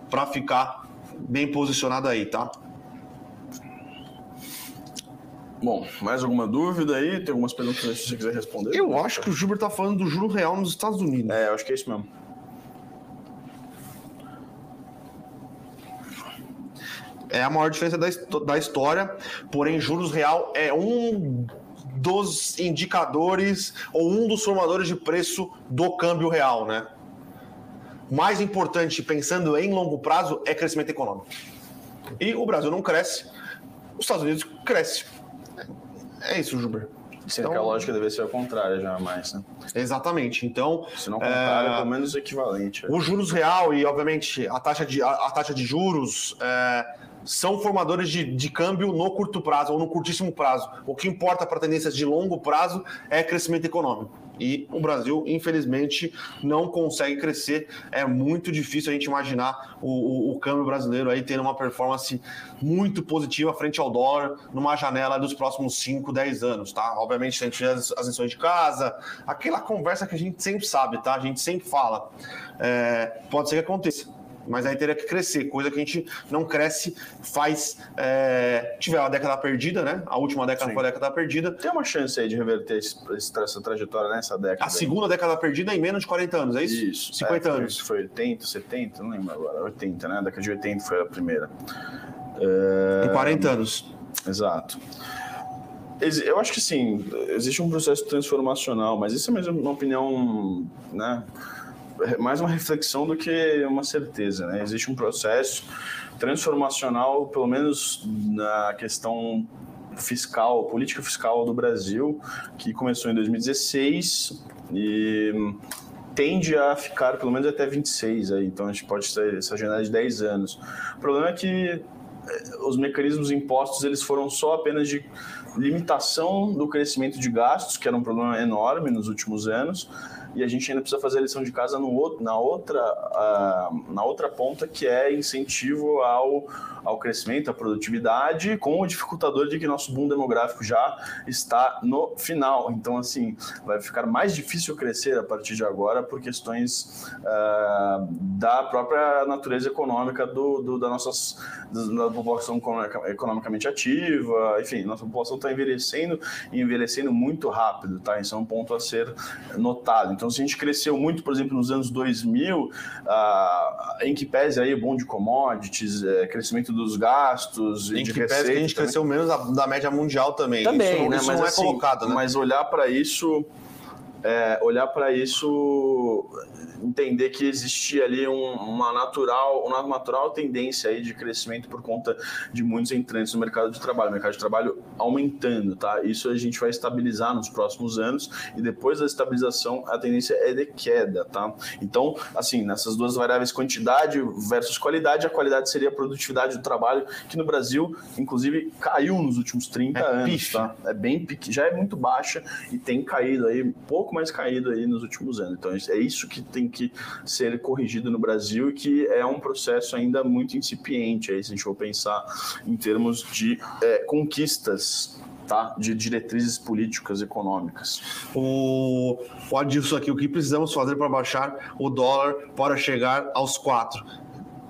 para ficar bem posicionado aí, tá?
Bom, mais alguma dúvida aí? Tem algumas perguntas aí se você quiser responder?
Eu acho que o Gilbert tá falando do juro real nos Estados Unidos.
É, eu acho que é isso mesmo.
é a maior diferença da, da história, porém, juros real é um dos indicadores ou um dos formadores de preço do câmbio real, né? Mais importante, pensando em longo prazo, é crescimento econômico. E o Brasil não cresce, os Estados Unidos cresce. É isso, Juber.
Sendo então, que a lógica deve ser a contrária já mais, né?
Exatamente. Então.
Se não contrário, é, pelo menos equivalente.
O juros real e, obviamente, a taxa de, a, a taxa de juros. É, são formadores de, de câmbio no curto prazo ou no curtíssimo prazo. O que importa para tendências de longo prazo é crescimento econômico. E o Brasil, infelizmente, não consegue crescer. É muito difícil a gente imaginar o, o, o, câmbio brasileiro aí tendo uma performance muito positiva frente ao dólar numa janela dos próximos 5, 10 anos, tá? Obviamente, a gente tiver as, as lições de casa, aquela conversa que a gente sempre sabe, tá? A gente sempre fala. É, pode ser que aconteça mas aí teria que crescer, coisa que a gente não cresce faz. É, tiver uma década perdida, né? A última década Sim. foi a década perdida.
Tem uma chance aí de reverter esse, essa trajetória nessa década.
A segunda década perdida em menos de 40 anos, é isso?
Isso.
50
é,
anos.
Isso foi 80, 70, não lembro agora. 80, né? A década de 80 foi a primeira.
É... Em 40 anos.
Exato. Eu acho que sim, existe um processo transformacional, mas isso é mesmo uma opinião, né? Mais uma reflexão do que uma certeza. Né? Existe um processo transformacional, pelo menos na questão fiscal, política fiscal do Brasil, que começou em 2016 e tende a ficar pelo menos até 26 aí, então a gente pode ter essa janela de 10 anos. O problema é que os mecanismos impostos eles foram só apenas de limitação do crescimento de gastos, que era um problema enorme nos últimos anos, e a gente ainda precisa fazer a lição de casa no outro, na, outra, uh, na outra ponta, que é incentivo ao, ao crescimento, à produtividade, com o dificultador de que nosso boom demográfico já está no final. Então, assim, vai ficar mais difícil crescer a partir de agora por questões uh, da própria natureza econômica do, do, da, nossas, da população economicamente ativa, enfim, nossa população está envelhecendo e envelhecendo muito rápido, tá? Isso é um ponto a ser notado. Então, então, se a gente cresceu muito, por exemplo, nos anos 2000, ah, em que pese aí bom de commodities, é, crescimento dos gastos,
em que receita, pese que a gente também. cresceu menos da, da, média mundial também.
Também,
isso,
né?
Isso
mas,
não é
assim,
colocado, né?
Mas olhar para isso é, olhar para isso, entender que existia ali um, uma natural, uma natural tendência aí de crescimento por conta de muitos entrantes no mercado de trabalho, o mercado de trabalho aumentando, tá? Isso a gente vai estabilizar nos próximos anos e depois da estabilização a tendência é de queda, tá? Então, assim, nessas duas variáveis quantidade versus qualidade, a qualidade seria a produtividade do trabalho, que no Brasil, inclusive, caiu nos últimos 30 é anos, pife. tá? É bem já é muito baixa e tem caído aí pouco mais caído aí nos últimos anos. Então, é isso que tem que ser corrigido no Brasil e que é um processo ainda muito incipiente, aí, se a gente for pensar em termos de é, conquistas Tá? de diretrizes políticas econômicas.
O, o Adilson aqui, o que precisamos fazer para baixar o dólar para chegar aos quatro?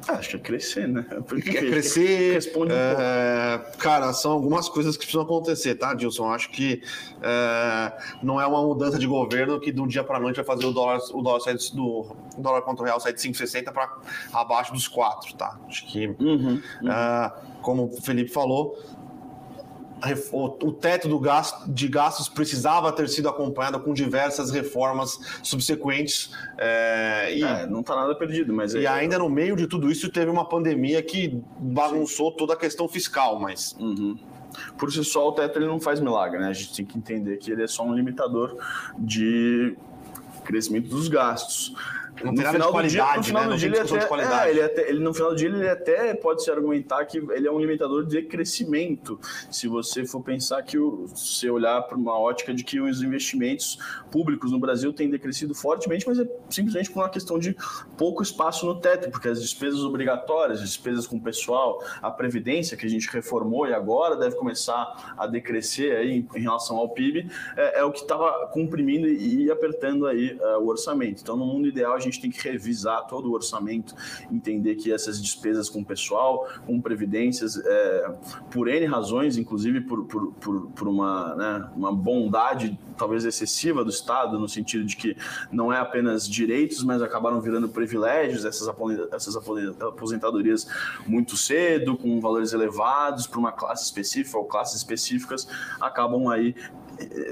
Ah, acho que é crescer, né? [laughs]
Porque é crescer. Responde um é, Cara, são algumas coisas que precisam acontecer, tá, Dilson? Acho que é, não é uma mudança de governo que do dia para noite vai fazer o dólar, o dólar, sair do, o dólar contra o real sair de 5,60 para abaixo dos 4, tá? Acho que, uhum, uhum. É, como o Felipe falou, o teto do gasto, de gastos precisava ter sido acompanhado com diversas reformas subsequentes.
É, e é, não está nada perdido, mas
e é... ainda no meio de tudo isso teve uma pandemia que bagunçou Sim. toda a questão fiscal, mas
uhum. por si só o teto ele não faz milagre, né? A gente tem que entender que ele é só um limitador de crescimento dos gastos.
Não tem nada de qualidade, dia, no
final né? Do dia, ele até, é, ele até, ele, no final do dia, ele até pode se argumentar que ele é um limitador de crescimento. Se você for pensar que, o, se olhar para uma ótica de que os investimentos públicos no Brasil têm decrescido fortemente, mas é simplesmente por uma questão de pouco espaço no teto, porque as despesas obrigatórias, as despesas com o pessoal, a previdência que a gente reformou e agora deve começar a decrescer aí em, relação ao PIB, é, é o que estava comprimindo e, e apertando aí uh, o orçamento. Então, no mundo ideal, a gente gente tem que revisar todo o orçamento, entender que essas despesas com pessoal, com previdências, é, por N razões, inclusive por, por, por, por uma, né, uma bondade talvez excessiva do Estado, no sentido de que não é apenas direitos, mas acabaram virando privilégios, essas, essas aposentadorias muito cedo, com valores elevados, para uma classe específica ou classes específicas, acabam aí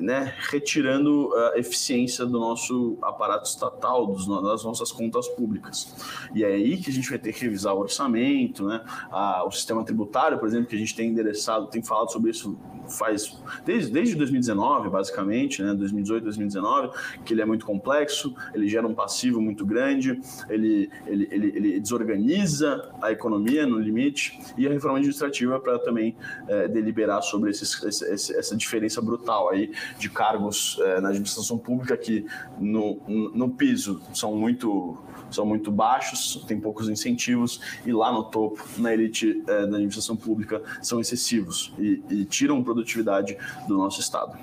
né, retirando a eficiência do nosso aparato estatal, dos, das nossas contas públicas. E é aí que a gente vai ter que revisar o orçamento, né, a, o sistema tributário, por exemplo, que a gente tem endereçado, tem falado sobre isso faz desde, desde 2019, basicamente, né, 2018, 2019, que ele é muito complexo, ele gera um passivo muito grande, ele, ele, ele, ele desorganiza a economia no limite, e a reforma administrativa para também é, deliberar sobre esses, esse, essa diferença brutal aí de cargos é, na administração pública que no, no piso são muito são muito baixos, tem poucos incentivos, e lá no topo, na elite é, da administração pública, são excessivos e, e tiram produtividade do nosso Estado.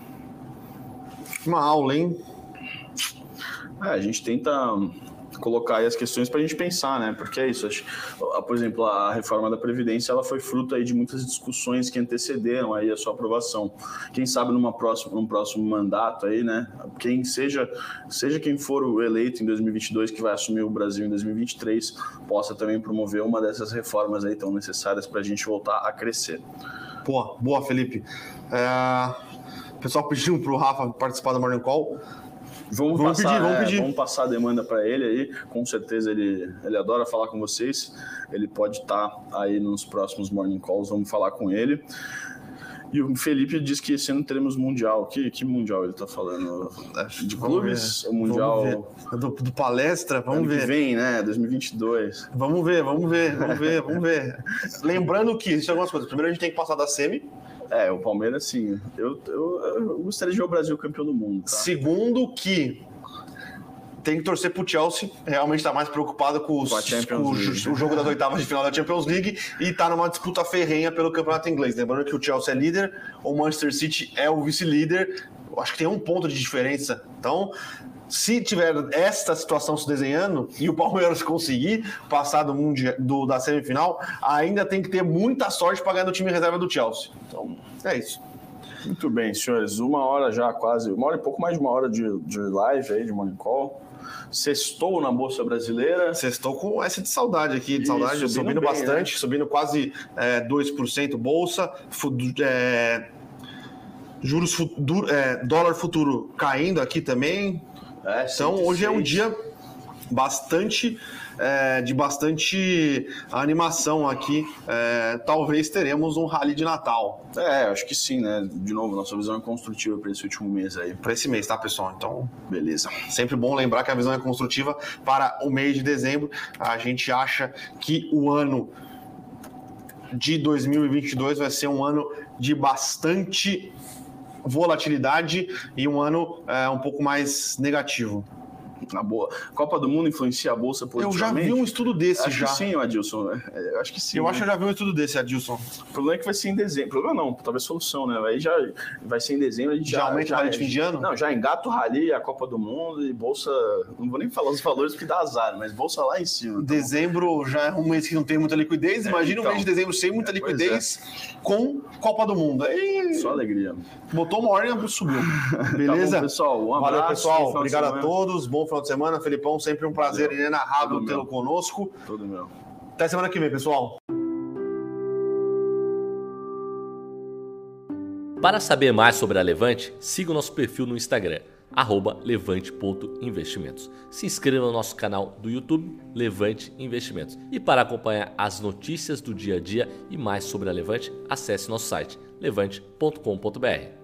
Uma aula, hein?
É, a gente tenta colocar aí as questões para a gente pensar, né? Porque é isso. Acho, por exemplo, a reforma da Previdência ela foi fruto aí de muitas discussões que antecederam aí a sua aprovação. Quem sabe numa próxima, num próximo mandato aí, né? Quem seja, seja quem for o eleito em 2022 que vai assumir o Brasil em 2023, possa também promover uma dessas reformas aí tão necessárias para a gente voltar a crescer.
Boa, boa, Felipe. É... O pessoal pediu para o Rafa participar do Morning Call.
Vamos, vamos passar, pedir, vamos, é, pedir. vamos passar a demanda para ele aí. Com certeza ele, ele adora falar com vocês. Ele pode estar tá aí nos próximos morning calls. Vamos falar com ele. E o Felipe diz que esse ano teremos Mundial. Que, que Mundial ele tá falando? De clubes? O Mundial...
Do, do, palestra? Vamos
ano
ver.
Que vem, né? 2022.
Vamos ver, vamos ver, vamos ver, vamos ver. Lembrando que existem algumas coisas. Primeiro a gente tem que passar da semi.
É, o Palmeiras sim. Eu, eu, eu gostaria de ver o Brasil campeão do mundo. Tá?
Segundo que tem que torcer pro Chelsea. Realmente está mais preocupado com, os, com, o, o, jogo das oitavas de final da Champions League e está numa disputa ferrenha pelo campeonato inglês. Lembrando que o Chelsea é líder, o Manchester City é o vice-líder. Acho que tem um ponto de diferença. Então, se tiver esta situação se desenhando e o Palmeiras [laughs] conseguir passar do, mundial, do da semifinal, ainda tem que ter muita sorte para ganhar do time reserva do Chelsea. Então, é isso.
Muito bem, senhores. Uma hora já, quase, uma hora e pouco mais de uma hora de, de live aí, de Morning Call. Sextou na Bolsa Brasileira.
Sextou com essa de saudade aqui, de saudade, subindo, subindo bem, bastante, né? subindo quase é, 2% Bolsa. É, juros futuro, é, dólar futuro caindo aqui também. É, então, hoje é um dia bastante é, de bastante animação aqui. É, talvez teremos um rally de Natal.
É, acho que sim, né? De novo, nossa visão é construtiva para esse último mês aí.
Para esse mês, tá, pessoal? Então, beleza. Sempre bom lembrar que a visão é construtiva para o mês de dezembro. A gente acha que o ano de 2022 vai ser um ano de bastante volatilidade e um ano é, um pouco mais negativo
na boa. Copa do Mundo influencia a bolsa
positivamente? Eu já vi um estudo desse
acho
já.
Que sim, Adilson. Eu acho que sim.
Eu
né?
acho que eu já vi um estudo desse, Adilson.
O problema é que vai ser em dezembro. Problema não, talvez solução, né? Aí já vai ser em dezembro. A gente
já, já aumenta já, de fim de ano?
Não, já engata o rally, a Copa do Mundo e bolsa. Não vou nem falar os valores porque dá azar, mas bolsa lá em cima.
Então. Dezembro já é um mês que não tem muita liquidez. É, Imagina então, um mês de dezembro sem muita é, liquidez é. com Copa do Mundo. Aí...
Só alegria.
Botou uma hora e subiu. Beleza? [laughs]
tá bom, pessoal. Um
abraço. Valeu, pessoal. Obrigado a todos. Bom final de semana. Felipão, sempre um prazer Valeu. inenarrável tê-lo conosco.
Tudo meu.
Até semana que vem, pessoal.
Para saber mais sobre a Levante, siga o nosso perfil no Instagram, levante.investimentos. Se inscreva no nosso canal do YouTube, Levante Investimentos. E para acompanhar as notícias do dia a dia e mais sobre a Levante, acesse nosso site levante.com.br.